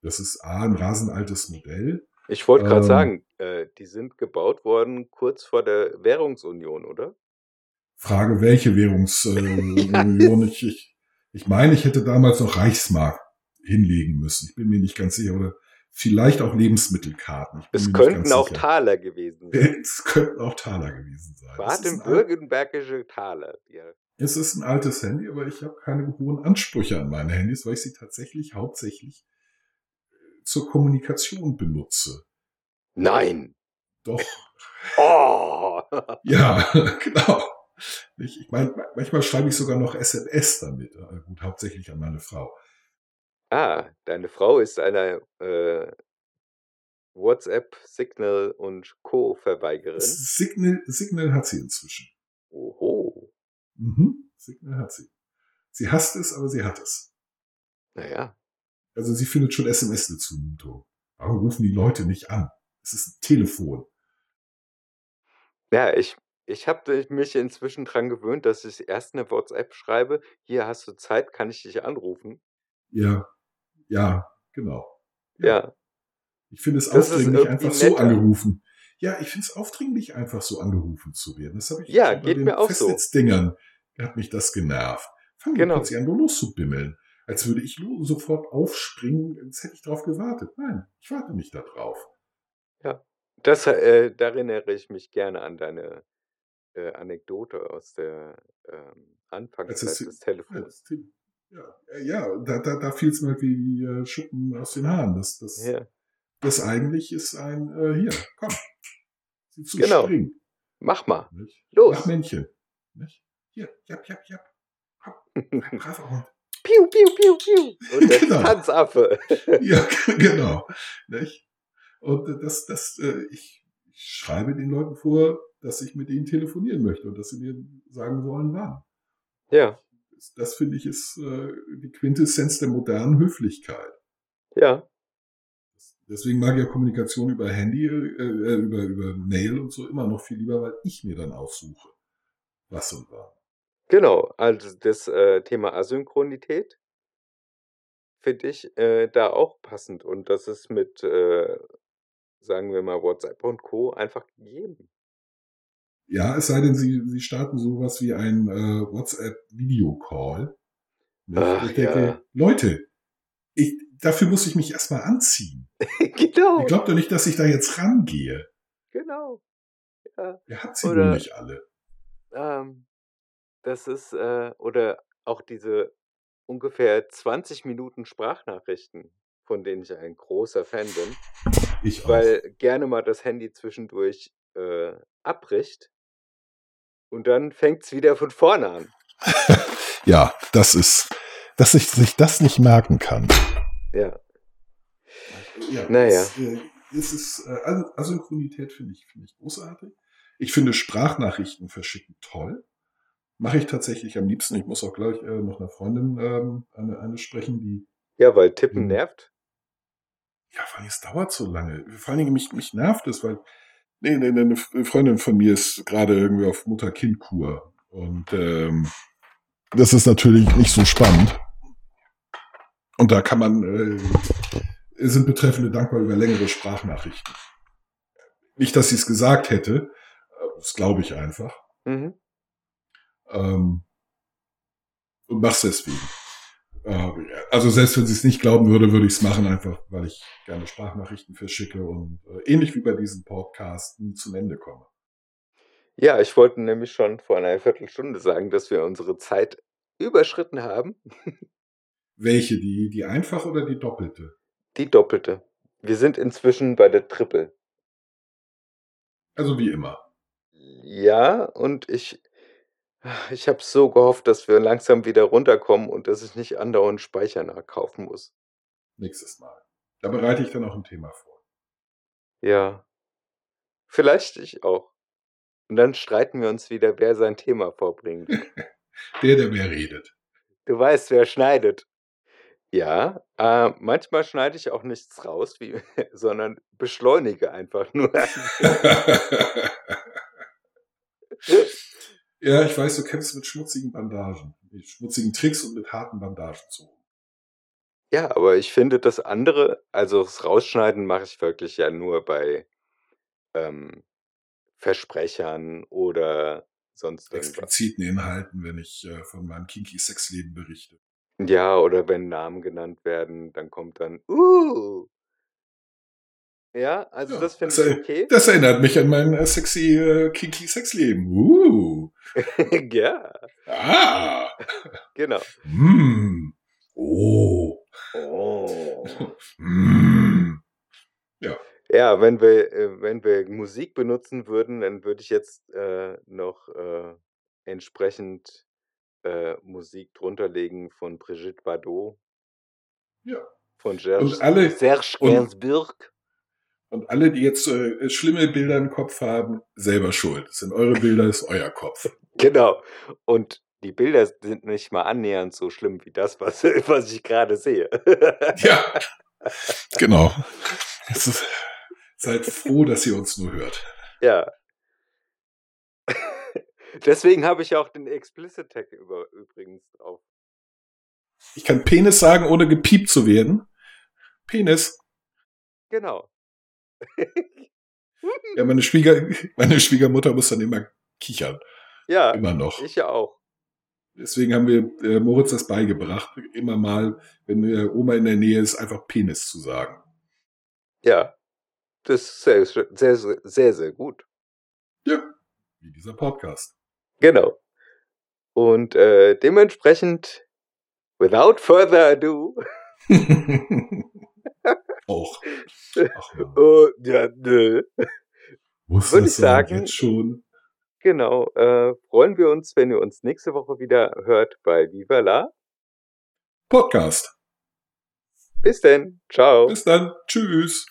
Das ist A, ein rasenaltes Modell. Ich wollte gerade Ähm, sagen, äh, die sind gebaut worden kurz vor der Währungsunion, oder? Frage, welche Ja, Währungsunion ich, ich, ich meine, ich hätte damals noch Reichsmark hinlegen müssen. Ich bin mir nicht ganz sicher. Oder vielleicht auch Lebensmittelkarten. Es könnten auch sicher. Taler gewesen sein. Es könnten auch Taler gewesen sein. Baden-Württembergische Taler. Ja. es ist ein altes Handy, aber ich habe keine hohen Ansprüche an meine Handys, weil ich sie tatsächlich hauptsächlich zur Kommunikation benutze. Nein. Doch, Oh. ja, genau. Ich, ich meine, manchmal schreibe ich sogar noch SMS damit. Äh, Gut, hauptsächlich an meine Frau. Ah, deine Frau ist eine äh, WhatsApp, Signal und Co-Verweigerin. Signal, Signal hat sie inzwischen. Oho. Mhm, Signal hat sie. Sie hasst es, aber sie hat es. Naja. Also sie findet schon SMS eine Zumutung. Warum rufen die Leute nicht an? Es ist ein Telefon. Ja, ich, ich habe mich inzwischen dran gewöhnt, dass ich erst eine WhatsApp schreibe. Hier hast du Zeit, kann ich dich anrufen? Ja, ja, genau. Ja. Ja, Ich finde es das aufdringlich, einfach so netter. angerufen. Ja, ich finde es aufdringlich, einfach so angerufen zu werden. Das habe ich Ja, schon bei geht den mir auch so. Festnetzdingern, hat mich das genervt. Fangen Genau. plötzlich an, nur loszubimmeln. Als würde ich sofort aufspringen, als hätte ich darauf gewartet. Nein, ich warte nicht darauf. Ja. Das, äh, da erinnere ich mich gerne an deine äh, Anekdote aus der ähm, Anfangszeit es, des Telefons. ja, äh, ja, da, da, da fiel es mir wie äh, Schuppen aus den Haaren. Das, das, Ja, das eigentlich ist ein, äh, hier, komm, zu, genau. springen. Mach mal. Nicht? Mach Los. Männchen. Nicht? Hier, japp, japp. Hopp, ein braver Hund. Piu, piu, piu, piu. Und der genau. Tanzaffe. Ja, genau. Nicht? Und äh, das, das, äh, ich schreibe den Leuten vor, dass ich mit ihnen telefonieren möchte und dass sie mir sagen sollen, wann. Ja, Das, das finde ich ist äh, die Quintessenz der modernen Höflichkeit. ja. Deswegen mag ich ja Kommunikation über Handy, äh, äh, über, über Mail und so immer noch viel lieber, weil ich mir dann aussuche, was und wann. Genau, also das, äh, Thema Asynchronität finde ich, äh, da auch passend und das ist mit, äh, sagen wir mal, WhatsApp und Co. einfach gegeben. Ja, es sei denn, Sie, Sie starten sowas wie ein äh, WhatsApp-Video-Call. Ach, Ich denke, ja. Leute, ich, dafür muss ich mich erstmal anziehen. Genau, Ich glaube doch nicht, dass ich da jetzt rangehe. genau. Ja, Wer hat sie oder nicht alle? ähm, das ist, äh oder auch diese ungefähr 20 Minuten Sprachnachrichten, von denen ich ein großer Fan bin, Ich auch. weil gerne mal das Handy zwischendurch, äh, abbricht und dann fängt's wieder von vorne an. ja, das ist, dass ich sich das nicht merken kann. Ja. Ja, Na ja. es, äh, es ist, äh, As- Asynchronität finde ich, finde ich großartig. Ich finde Sprachnachrichten verschicken toll. Mache ich tatsächlich am liebsten. Ich muss auch gleich äh, noch einer Freundin ähm, eine, eine sprechen, die, Ja, weil Tippen Hm. nervt. ja, vor allem, es dauert so lange. Vor allen Dingen, mich, mich nervt es, weil nee, nee, nee, eine Freundin von mir ist gerade irgendwie auf Mutter-Kind-Kur. Und ähm, das ist natürlich nicht so spannend. Und da kann man, äh, sind Betreffende dankbar über längere Sprachnachrichten. Nicht, dass sie es gesagt hätte, das glaube ich einfach. Mhm. Ähm, und mach's deswegen. Äh, also selbst wenn sie es nicht glauben würde, würde ich es machen, einfach weil ich gerne Sprachnachrichten verschicke und äh, ähnlich wie bei diesem Podcast nie zum Ende komme. Ja, ich wollte nämlich schon vor einer Viertelstunde sagen, dass wir unsere Zeit überschritten haben. Welche? Die, die einfache oder die doppelte? Die doppelte. Wir sind inzwischen bei der Triple. Also wie immer. Ja, und ich ich habe so gehofft, dass wir langsam wieder runterkommen und dass ich nicht andauernd Speicher nachkaufen muss. Nächstes Mal. Da bereite ich dann auch ein Thema vor. Ja. Vielleicht ich auch. Und dann streiten wir uns wieder, wer sein Thema vorbringt. Der, der mehr redet. Du weißt, wer schneidet. Ja, äh, manchmal schneide ich auch nichts raus, wie, sondern beschleunige einfach nur. ja, ich weiß, du kämpfst mit schmutzigen Bandagen. Mit schmutzigen Tricks und mit harten Bandagen zu. Ja, aber ich finde das andere, also das Rausschneiden mache ich wirklich ja nur bei ähm, Versprechern oder sonst irgendwas. Expliziten Inhalten, wenn ich äh, von meinem kinky Sexleben berichte. Ja, oder wenn Namen genannt werden, dann kommt dann, uh. Ja, also Ja, das finde ich okay. das erinnert mich an mein äh, sexy äh, kinky Sexleben. Uh. ja, Ah. genau. Mm. Oh. Oh. Mm. Ja, wenn wir, äh, wenn wir Musik benutzen würden, dann würde ich jetzt äh, noch äh, entsprechend äh, Musik drunter legen von Brigitte Bardot, Ja. von Serge, Und alle- Serge Gainsbourg. Und alle, die jetzt äh, schlimme Bilder im Kopf haben, selber schuld. Das sind eure Bilder, ist euer Kopf. Genau. Und die Bilder sind nicht mal annähernd so schlimm wie das, was, was ich gerade sehe. Ja. Genau. Es ist, seid froh, dass ihr uns nur hört. ja. Deswegen habe ich auch den Explicit Tag über, übrigens drauf. Ich kann Penis sagen, ohne gepiept zu werden. Penis. Genau. Ja, meine, Schwieger, meine Schwiegermutter muss dann immer kichern. ja, Immer noch. ich ja auch. Deswegen haben wir äh, Moritz das beigebracht, immer mal, wenn äh, Oma in der Nähe ist, einfach Penis zu sagen. Ja. Das ist sehr, sehr, sehr, sehr, gut. Ja, wie dieser Podcast. Genau. Und äh, dementsprechend, without further ado, Auch. Ach, ja. äh, ja, nö. Muss Würde ich sagen- Jetzt schon. Genau. Äh, freuen wir uns, wenn ihr uns nächste Woche wieder hört bei Viva la. Podcast. Bis denn. Ciao. Bis dann. Tschüss.